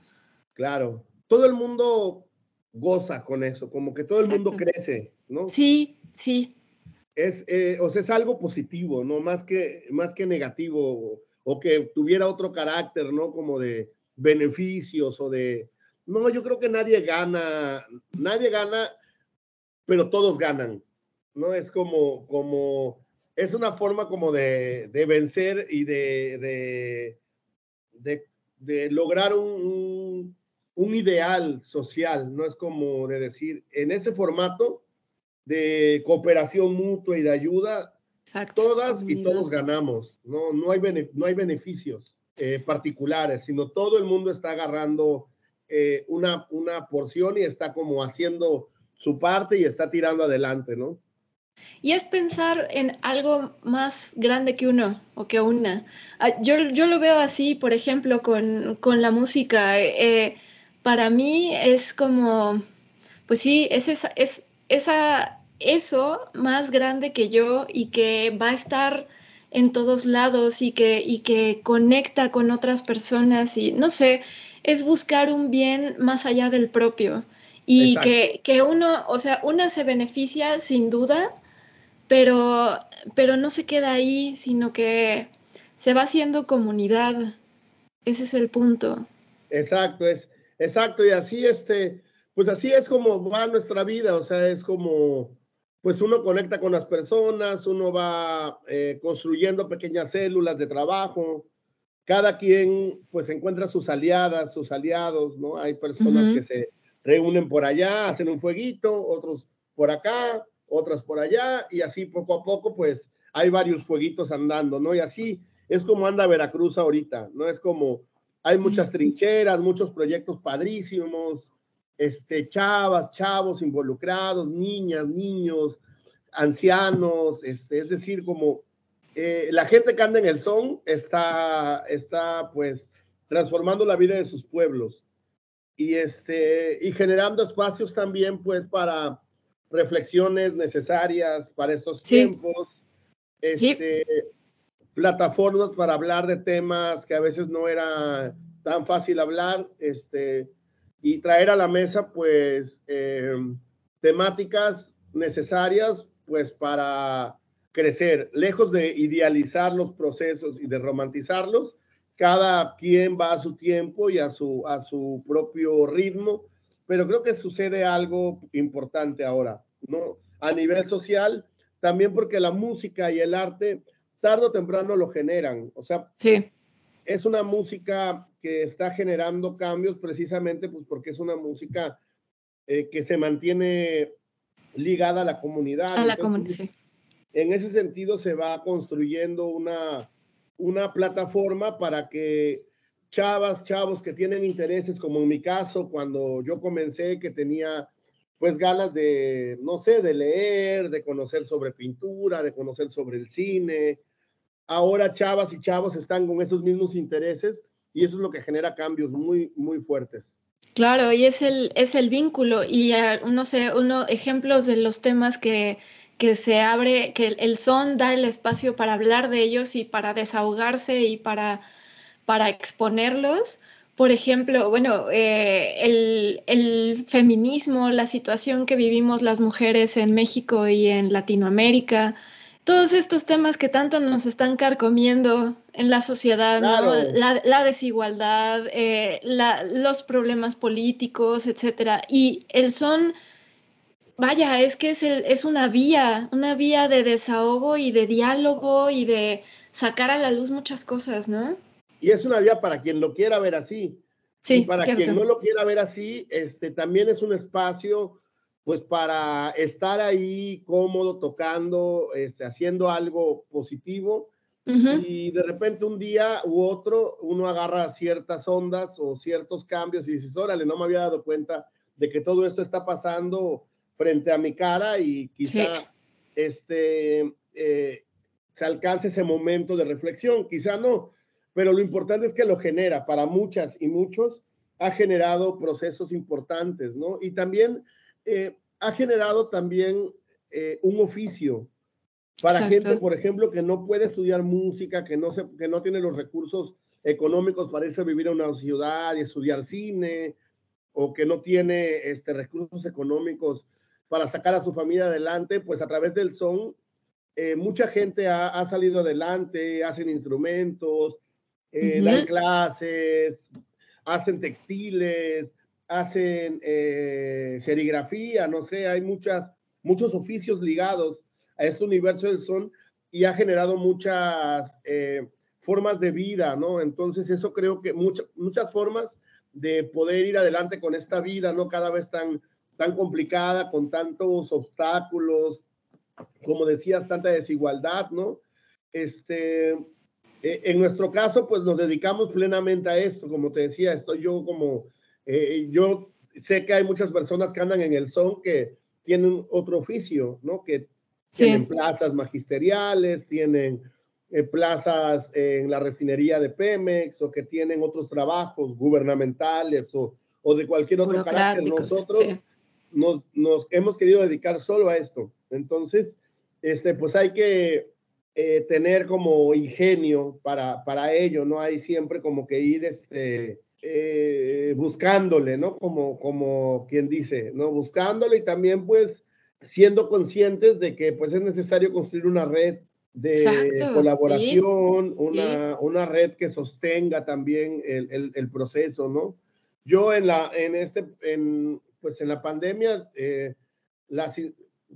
Claro. Todo el mundo goza con eso, como que todo el mundo crece, ¿no? Sí, sí. Es, eh, o sea, es algo positivo, ¿no? Más que, más que negativo, o que tuviera otro carácter, ¿no? Como de, beneficios o de... No, yo creo que nadie gana, nadie gana, pero todos ganan, ¿no? Es como, como, es una forma como de, de vencer y de, de, de, lograr un, un, ideal social, ¿no? Es como de decir, en ese formato de cooperación mutua y de ayuda, todas y todos ganamos, ¿no? No hay, no hay beneficios. Eh, particulares, sino todo el mundo está agarrando eh, una, una porción y está como haciendo su parte y está tirando adelante, ¿no? Y es pensar en algo más grande que uno o que una. Ah, yo, yo lo veo así, por ejemplo, con, con la música. Eh, para mí es como, pues sí, es, esa, es esa, eso más grande que yo y que va a estar en todos lados y que, y que conecta con otras personas y no sé, es buscar un bien más allá del propio y que, que, uno, o sea, una se beneficia sin duda, pero, pero no se queda ahí, sino que se va haciendo comunidad. Ese es el punto. Exacto, es, exacto, y así este, pues así es como va nuestra vida, o sea, es como, pues uno conecta con las personas, uno va eh, construyendo pequeñas células de trabajo, cada quien pues encuentra sus aliadas, sus aliados, ¿no? Hay personas que se reúnen por allá, hacen un fueguito, otros por acá, otras por allá, y así poco a poco pues hay varios fueguitos andando, ¿no? Y así es como anda Veracruz ahorita, ¿no? Es como hay muchas trincheras, muchos proyectos padrísimos, este, chavas, chavos involucrados, niñas, niños, ancianos, este, es decir, como eh, la gente que anda en el son está, está pues transformando la vida de sus pueblos y, este, y generando espacios también pues para reflexiones necesarias para estos tiempos, este, plataformas para hablar de temas que a veces no era tan fácil hablar, este, y traer a la mesa, pues, eh, temáticas necesarias, pues, para crecer, lejos de idealizar los procesos y de romantizarlos, cada quien va a su tiempo y a su, a su propio ritmo, pero creo que sucede algo importante ahora, ¿no? A nivel social, también porque la música y el arte tarde o temprano lo generan. O sea, sí. es una música que está generando cambios precisamente pues porque es una música eh, que se mantiene ligada a la comunidad. A la comunidad. En ese sentido se va construyendo una, una plataforma para que chavas, chavos que tienen intereses, como en mi caso, cuando yo comencé, que tenía pues ganas de, no sé, de leer, de conocer sobre pintura, de conocer sobre el cine, ahora chavas y chavos están con esos mismos intereses y eso es lo que genera cambios muy, muy fuertes. Claro, y es el, es el vínculo y no sé, uno, ejemplos de los temas que, que se abre, que el son da el espacio para hablar de ellos y para desahogarse y para, para exponerlos. Por ejemplo, bueno, eh, el, el, feminismo, la situación que vivimos las mujeres en México y en Latinoamérica, todos estos temas que tanto nos están carcomiendo en la sociedad, la, desigualdad, eh, los problemas políticos, etcétera. Y el son, vaya, es que es, es una vía, una vía de desahogo y de diálogo y de sacar a la luz muchas cosas, ¿no? Y es una vía para quien lo quiera ver así. Sí, y para quien no lo quiera ver así, este también es un espacio pues para estar ahí cómodo, tocando, este, haciendo algo positivo. Y de repente un día u otro uno agarra ciertas ondas o ciertos cambios y dices, órale, no me había dado cuenta de que todo esto está pasando frente a mi cara y quizá este, eh, se alcance ese momento de reflexión, quizá no, pero lo importante es que lo genera para muchas y muchos, ha generado procesos importantes, ¿no? Y también eh, ha generado también eh, un oficio para gente, por ejemplo, que no puede estudiar música, que no, se, que no tiene los recursos económicos para irse a vivir a una ciudad y estudiar cine, o que no tiene este, recursos económicos para sacar a su familia adelante, pues a través del son, eh, mucha gente ha, ha, salido adelante, hacen instrumentos, eh, dan clases, hacen textiles, hacen eh, serigrafía, no sé, hay muchas, muchos oficios ligados a este universo del son y ha generado muchas eh, formas de vida, ¿no? Entonces eso creo que muchas muchas formas de poder ir adelante con esta vida, ¿no? Cada vez tan, tan complicada, con tantos obstáculos, como decías, tanta desigualdad, ¿no? Este, e, en nuestro caso, pues nos dedicamos plenamente a esto, como te decía, estoy yo como eh, yo sé que hay muchas personas que andan en el son que tienen otro oficio, ¿no? Que tienen plazas magisteriales, tienen eh, plazas en la refinería de Pemex o que tienen otros trabajos gubernamentales o, o de cualquier otro carácter. Nosotros nos, nos, hemos querido dedicar solo a esto. Entonces, este, pues hay que eh, tener como ingenio para, para ello, ¿no? Hay siempre como que ir, este, eh, buscándole, ¿no? Como, como quien dice, ¿no? Buscándole y también pues siendo conscientes de que pues es necesario construir una red de colaboración, una, una, red que sostenga también el, el, proceso, ¿no? Yo en la, en este, en, pues en la pandemia, eh,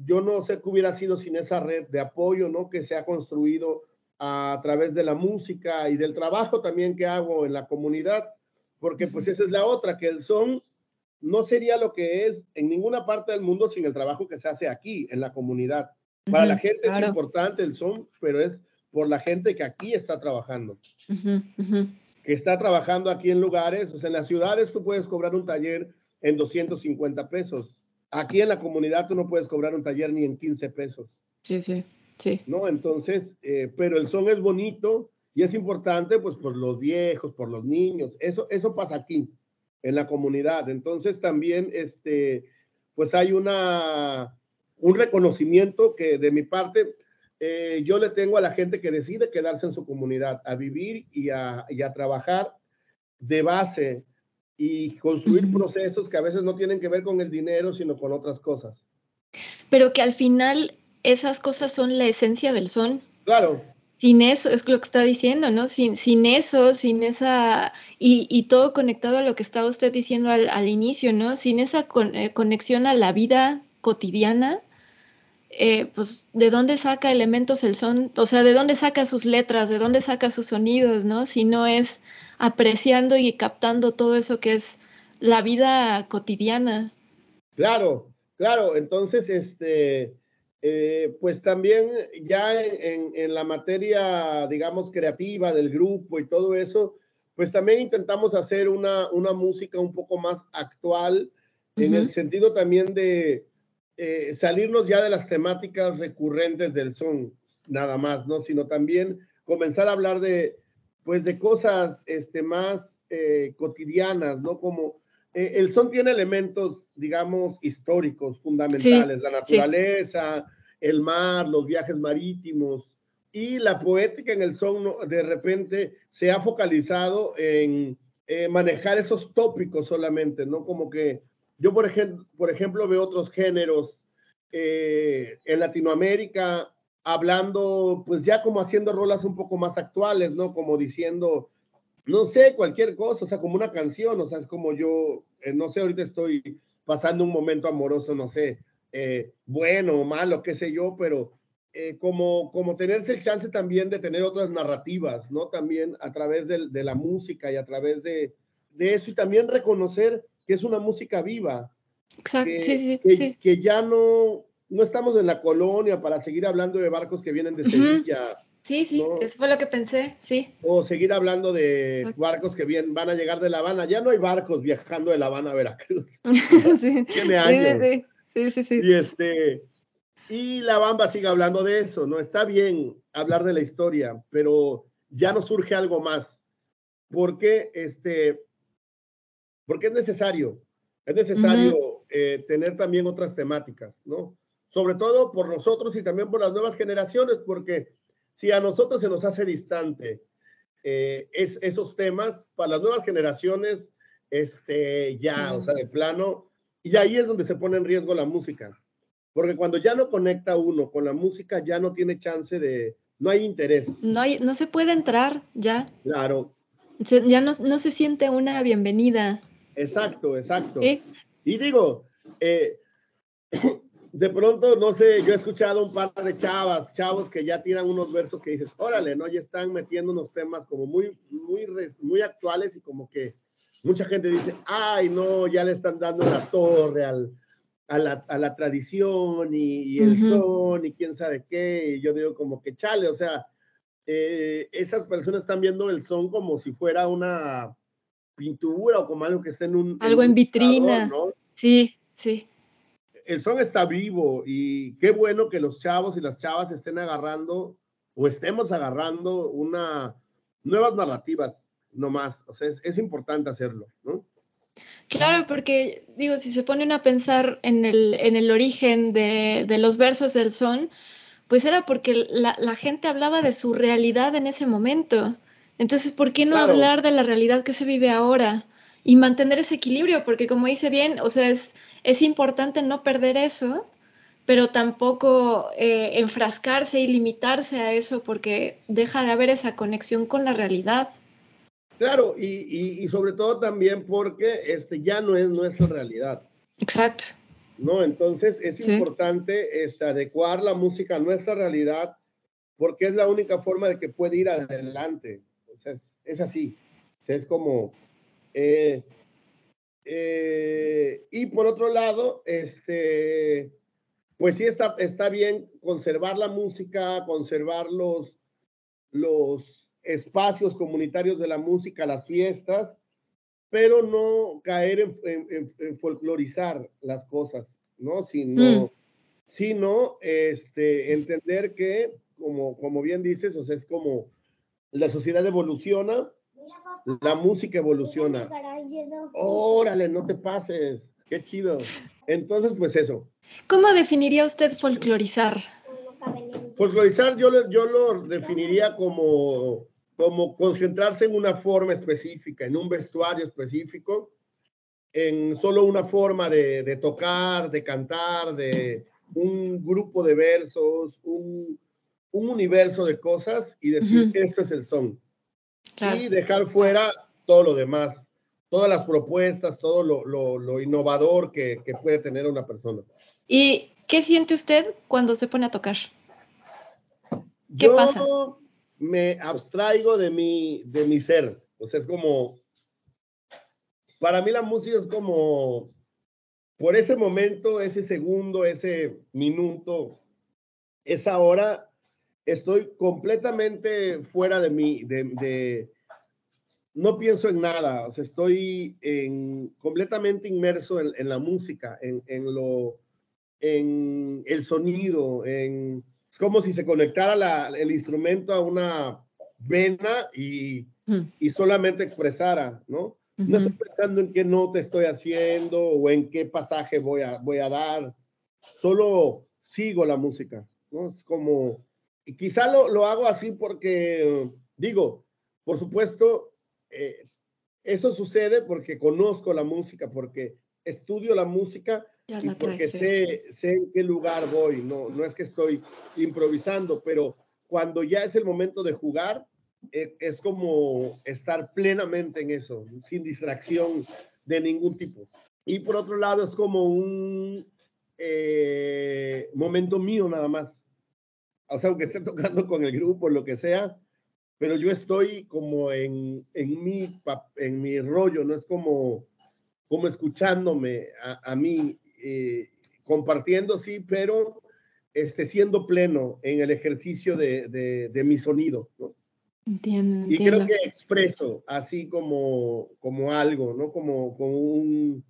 yo no sé qué hubiera sido sin esa red de apoyo, ¿no? Que se ha construido a través de la música y del trabajo también que hago en la comunidad, porque pues esa es la otra, que el son no sería lo que es en ninguna parte del mundo sin el trabajo que se hace aquí, en la comunidad. Para la gente es importante el son, pero es por la gente que aquí está trabajando. Que está trabajando aquí en lugares, o sea, en las ciudades tú puedes cobrar un taller en 250 pesos. Aquí en la comunidad tú no puedes cobrar un taller ni en 15 pesos. Sí, sí, sí. ¿No? Entonces, eh, pero el son es bonito y es importante pues por los viejos, por los niños. Eso, eso pasa aquí, en la comunidad. Entonces también, este, pues hay una, un reconocimiento que de mi parte eh, yo le tengo a la gente que decide quedarse en su comunidad, a vivir y a, trabajar de base y construir procesos que a veces no tienen que ver con el dinero, sino con otras cosas. Pero que al final esas cosas son la esencia del son. Claro. Sin eso, es lo que está diciendo, ¿no? Sin, sin eso, sin esa, y, todo conectado a lo que estaba usted diciendo al, inicio, ¿no? Sin esa eh, conexión a la vida cotidiana, eh, pues, ¿de dónde saca elementos el son? O sea, ¿de dónde saca sus letras? ¿De dónde saca sus sonidos? ¿No? Si no es apreciando y captando todo eso que es la vida cotidiana. Claro, claro. Entonces, este, eh, pues también ya en, en, la materia, digamos, creativa del grupo y todo eso, pues también intentamos hacer una, una música un poco más actual, en el sentido también de, eh, salirnos ya de las temáticas recurrentes del son, nada más, ¿no? Sino también comenzar a hablar de, pues, de cosas este, más eh, cotidianas, ¿no? Como eh, el son tiene elementos, digamos, históricos, fundamentales, la naturaleza, el mar, los viajes marítimos, y la poética en el son de repente se ha focalizado en manejar esos tópicos solamente, ¿no? Como que yo, por, ejemplo, por ejemplo, veo otros géneros eh, en Latinoamérica hablando, pues ya como haciendo rolas un poco más actuales, ¿no? Como diciendo, no sé, cualquier cosa, o sea, como una canción, o sea, es como yo, eh, no sé, ahorita estoy pasando un momento amoroso, no sé, eh, bueno o malo, qué sé yo, pero como, como tenerse el chance también de tener otras narrativas, ¿no? También a través de, de la música y a través de, de eso y también reconocer que es una música viva. Exacto, que, sí, sí, que, ya no, no estamos en la colonia para seguir hablando de barcos que vienen de Sevilla. Sí, sí, eso fue lo que pensé, sí. O seguir hablando de barcos que vienen, van a llegar de La Habana. Ya no hay barcos viajando de La Habana a Veracruz. sí. Tiene años. Sí, sí, sí. Y este, y la Bamba sigue hablando de eso, ¿no? Está bien hablar de la historia, pero ya no surge algo más. Porque este, porque es necesario, es necesario eh, tener también otras temáticas, ¿no? Sobre todo por nosotros y también por las nuevas generaciones, porque si a nosotros se nos hace distante eh, es, esos temas, para las nuevas generaciones, este, ya, o sea, de plano, y ahí es donde se pone en riesgo la música, porque cuando ya no conecta uno con la música, ya no tiene chance de, no hay interés. No, hay, no se puede entrar ya. Claro. ya no, no se siente una bienvenida. Exacto, exacto. Y digo, eh, de pronto, no sé, yo he escuchado un par de chavas, chavos que ya tiran unos versos que dices, órale, ¿no? Ya están metiendo unos temas como muy, muy, muy actuales y como que mucha gente dice, ay, no, ya le están dando la torre al, a, la, a la tradición y, el son y quién sabe qué. Y yo digo como que chale, o sea, eh, esas personas están viendo el son como si fuera una pintura o como algo que esté en un... Algo en, vitrina. Sí, sí. El son está vivo y qué bueno que los chavos y las chavas estén agarrando o estemos agarrando una nuevas narrativas, no más. O sea, es, importante hacerlo, ¿no? Claro, porque digo, si se ponen a pensar en el, en el origen de, de los versos del son, pues era porque la, la, gente hablaba de su realidad en ese momento. Entonces, ¿por qué no hablar de la realidad que se vive ahora y mantener ese equilibrio? Porque como dice bien, o sea, es, es importante no perder eso, pero tampoco eh, enfrascarse y limitarse a eso porque deja de haber esa conexión con la realidad. Claro, y, sobre todo también porque este ya no es nuestra realidad. Exacto. ¿No? Entonces es importante este, adecuar la música a nuestra realidad porque es la única forma de que puede ir adelante. O sea, es, así. es como... Eh, eh, y por otro lado, este, pues sí está, está bien conservar la música, conservar los, los espacios comunitarios de la música, las fiestas, pero no caer en, folclorizar las cosas, ¿no? Sino, mm. sino este, entender que, como, como bien dices, o sea, es como la sociedad evoluciona, la música evoluciona. Órale, no te pases. Qué chido. Entonces, pues eso. ¿Cómo definiría usted folclorizar? Folclorizar yo, yo lo definiría como, como concentrarse en una forma específica, en un vestuario específico, en solo una forma de, tocar, de cantar, de un grupo de versos, un, universo de cosas y decir, que esto es el son y dejar fuera todo lo demás, todas las propuestas, todo lo, innovador que, puede tener una persona. ¿Y qué siente usted cuando se pone a tocar? ¿Qué Yo pasa? Me abstraigo de mi, de mi ser. O sea, es como, para mí la música es como, por ese momento, ese segundo, ese minuto, esa hora, estoy completamente fuera de mí, de, no pienso en nada, o sea, estoy en, completamente inmerso en, la música, en, lo, en el sonido, en, es como si se conectara el instrumento a una vena y, mm. y solamente expresara, ¿no? No estoy pensando en qué nota estoy haciendo o en qué pasaje voy a, voy a dar, solo sigo la música, ¿no? Es como, quizá lo, lo, hago así porque, digo, por supuesto, eh, eso sucede porque conozco la música, porque estudio la música y porque sé, sé en qué lugar voy. No, no es que estoy improvisando, pero cuando ya es el momento de jugar, eh, es como estar plenamente en eso, sin distracción de ningún tipo. Y por otro lado, es como un eh, momento mío nada más o sea, aunque esté tocando con el grupo, lo que sea, pero yo estoy como en, en, mi, en mi rollo, no es como, como escuchándome a, a mí, eh, compartiendo, sí, pero este, siendo pleno en el ejercicio de, de, mi sonido, ¿no? Entiendo, Y creo que expreso así como, como algo, ¿no? Como, como un,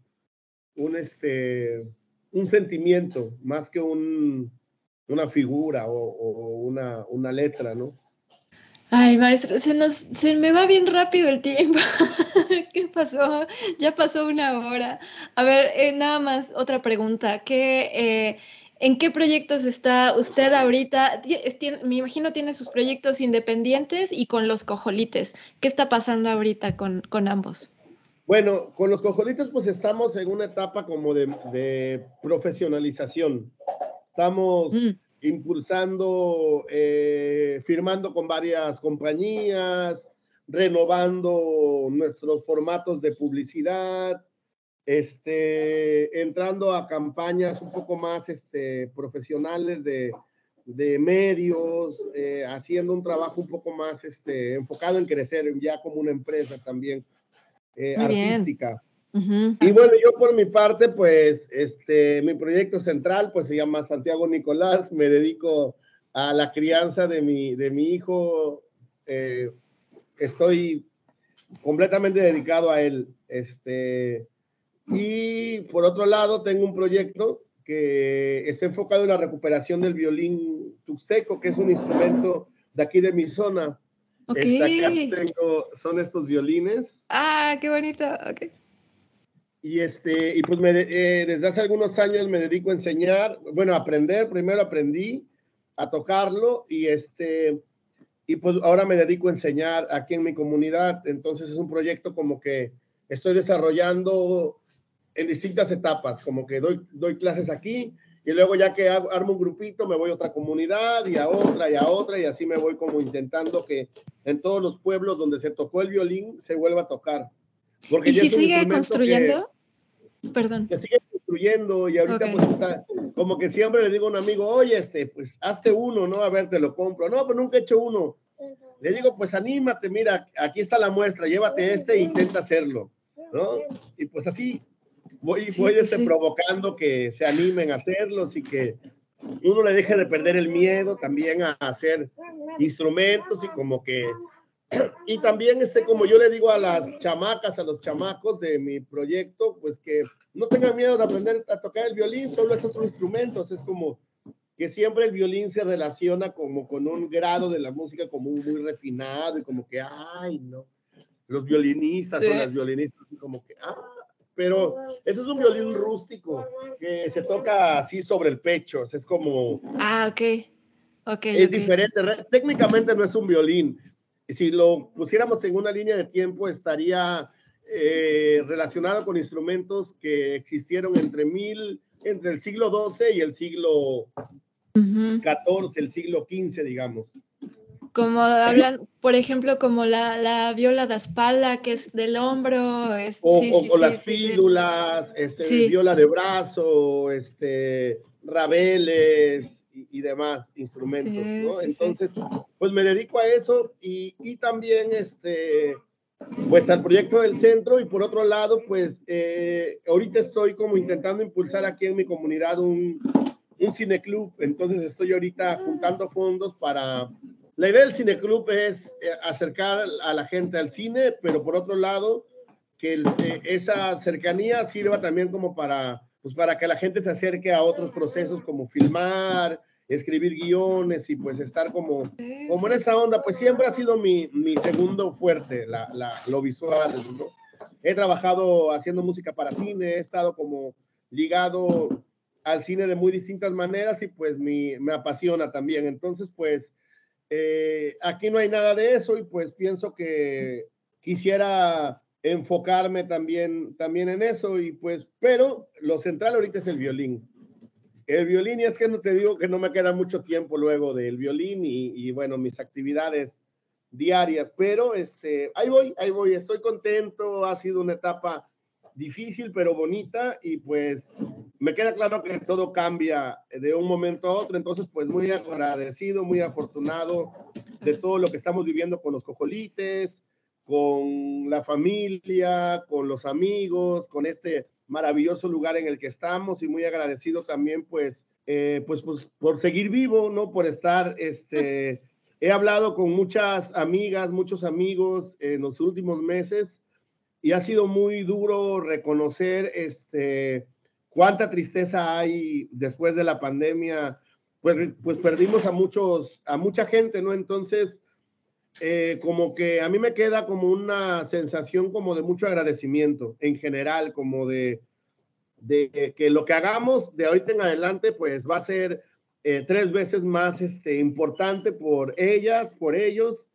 un, este, un sentimiento, más que un, una figura o, una, una, letra, ¿no? Ay, maestro, se nos, se me va bien rápido el tiempo. ¿Qué pasó? Ya pasó una hora. A ver, eh, nada más otra pregunta. ¿Qué, eh, ¿En qué proyectos está usted ahorita? me imagino tiene sus proyectos independientes y con los cojolites. ¿Qué está pasando ahorita con, con ambos? Bueno, con los cojolites pues estamos en una etapa como de, de profesionalización. Estamos mm. impulsando, eh, firmando con varias compañías, renovando nuestros formatos de publicidad, este, entrando a campañas un poco más este, profesionales de, de medios, eh, haciendo un trabajo un poco más este, enfocado en crecer ya como una empresa también eh, artística. Y bueno, yo por mi parte, pues, este, mi proyecto central, pues se llama Santiago Nicolás, me dedico a la crianza de mi, de mi hijo, eh, estoy completamente dedicado a él, este, y por otro lado, tengo un proyecto que está enfocado en la recuperación del violín tuxteco, que es un instrumento de aquí de mi zona. Okay. tengo, son estos violines. Ah, qué bonito. Okay. Y, este, y pues eh, desde hace algunos años me dedico a enseñar, bueno, a aprender, primero aprendí a tocarlo y, este, y pues ahora me dedico a enseñar aquí en mi comunidad. Entonces es un proyecto como que estoy desarrollando en distintas etapas, como que doy clases aquí y luego ya que armo un grupito, me voy a otra comunidad y a otra y a otra y así me voy como intentando que en todos los pueblos donde se tocó el violín se vuelva a tocar. Porque ¿Y si sigue construyendo? Perdón. Se sigue construyendo y ahorita pues está, como que siempre le digo a un amigo, oye, este, pues hazte uno, ¿no? A ver, te lo compro. No, pero nunca he hecho uno. Le digo, pues anímate, mira, aquí está la muestra, llévate este e intenta hacerlo, ¿no? Y pues así voy, voy este, provocando que se animen a hacerlos y que uno le deje de perder el miedo también a hacer instrumentos y como que y también este como yo le digo a las chamacas a los chamacos de mi proyecto pues que no tengan miedo de aprender a tocar el violín solo es otro instrumento. Es como que siempre el violín se relaciona como con un grado de la música como muy refinado y como que ay no los violinistas o las violinistas como que ah pero ese es un violín rústico que se toca así sobre el pecho, es como... Ah, ok. okay es diferente, técnicamente no es un violín. Si lo pusiéramos en una línea de tiempo, estaría eh, relacionado con instrumentos que existieron entre, mil, entre el siglo XII y el siglo XIV, el siglo XV, digamos. Como hablan, por ejemplo, como la, la viola de espalda, que es del hombro. o, las fídulas, este, viola de brazo, este, rabeles y, demás instrumentos, ¿no? Entonces, pues me dedico a eso y, y, también, este, pues al proyecto del centro y por otro lado, pues eh, ahorita estoy como intentando impulsar aquí en mi comunidad un, un cineclub, entonces estoy ahorita juntando fondos para la idea del cineclub es eh, acercar a la gente al cine, pero por otro lado, que eh, esa cercanía sirva también como para, pues para que la gente se acerque a otros procesos como filmar, escribir guiones y pues estar como, como en esa onda, pues siempre ha sido mi, mi segundo fuerte, la, la, lo visual. He trabajado haciendo música para cine, he estado como ligado al cine de muy distintas maneras y pues mi, me apasiona también. Entonces, pues eh, aquí no hay nada de eso y pues pienso que quisiera enfocarme también, también en eso y pues, pero lo central ahorita es el violín. El violín y es que no te digo que no me queda mucho tiempo luego del violín y, y bueno, mis actividades diarias, pero este, ahí voy, ahí voy, estoy contento, ha sido una etapa difícil pero bonita y pues me queda claro que todo cambia de un momento a otro, entonces pues muy agradecido, muy afortunado de todo lo que estamos viviendo con los cojolites, con la familia, con los amigos, con este maravilloso lugar en el que estamos y muy agradecido también pues, eh, pues, pues por seguir vivo, ¿no? Por estar, este, he hablado con muchas amigas, muchos amigos en los últimos meses y ha sido muy duro reconocer este, cuánta tristeza hay después de la pandemia. Pues, pues perdimos a muchos, a mucha gente, ¿no? Entonces, eh, como que a mí me queda como una sensación como de mucho agradecimiento en general, como de, de que lo que hagamos de ahorita en adelante, pues va a ser eh, tres veces más este, importante por ellas, por ellos.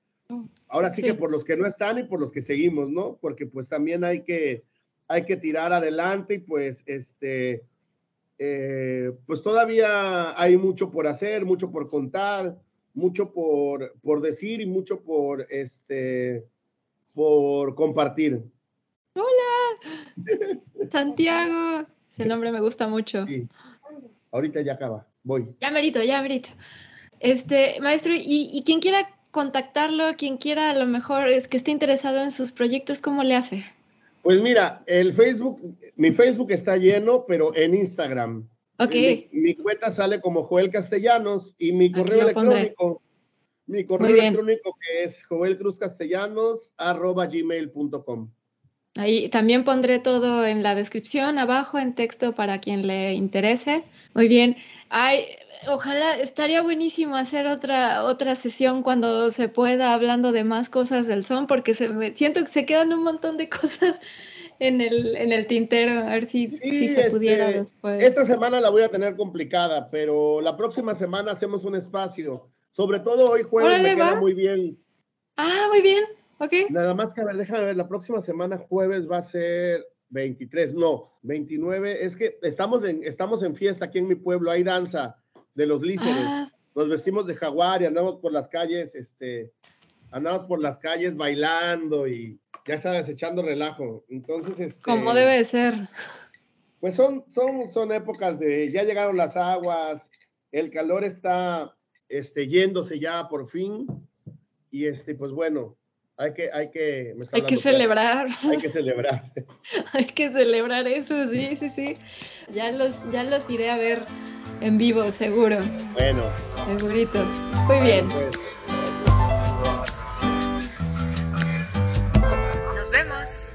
Ahora sí, que por los que no están y por los que seguimos, ¿no? Porque pues también hay que, hay que tirar adelante y pues este, eh, pues todavía hay mucho por hacer, mucho por contar, mucho por, por decir y mucho por, este, por compartir. Hola, Santiago. Ese nombre me gusta mucho. Sí. Ahorita ya acaba. Voy. Ya merito, ya merito. Este, maestro, y, y quien quiera contactarlo, quien quiera a lo mejor es que esté interesado en sus proyectos, ¿cómo le hace? Pues mira, el Facebook, mi Facebook está lleno, pero en Instagram. Ok. Mi, cuenta sale como Joel Castellanos y mi correo electrónico, mi correo electrónico que es joelcruzcastellanos@gmail.com. Ahí también pondré todo en la descripción abajo en texto para quien le interese. Muy bien. Ay, ojalá estaría buenísimo hacer otra otra sesión cuando se pueda hablando de más cosas del son porque se me, siento que se quedan un montón de cosas en el, en el tintero a ver si, si se pudiera este, después. Esta semana la voy a tener complicada, pero la próxima semana hacemos un espacio. Sobre todo hoy jueves me queda muy bien. Ah, muy bien. Ok. Nada más que a ver, déjame ver, la próxima semana jueves va a ser 23, no, 29, es que estamos en, estamos en fiesta aquí en mi pueblo, hay danza de los líceres. Ah, Nos vestimos de jaguar y andamos por las calles, este, andamos por las calles bailando y ya sabes, echando relajo. Entonces, este, como debe de ser. Pues son, son, son épocas de, ya llegaron las aguas, el calor está este, yéndose ya por fin. Y este, pues bueno, hay que, hay que, me está Hay que celebrar. Hay que celebrar. Hay que celebrar eso, sí, sí, sí. Ya los, ya los iré a ver en vivo, seguro. Bueno, Segurito. Muy bien. pues, nós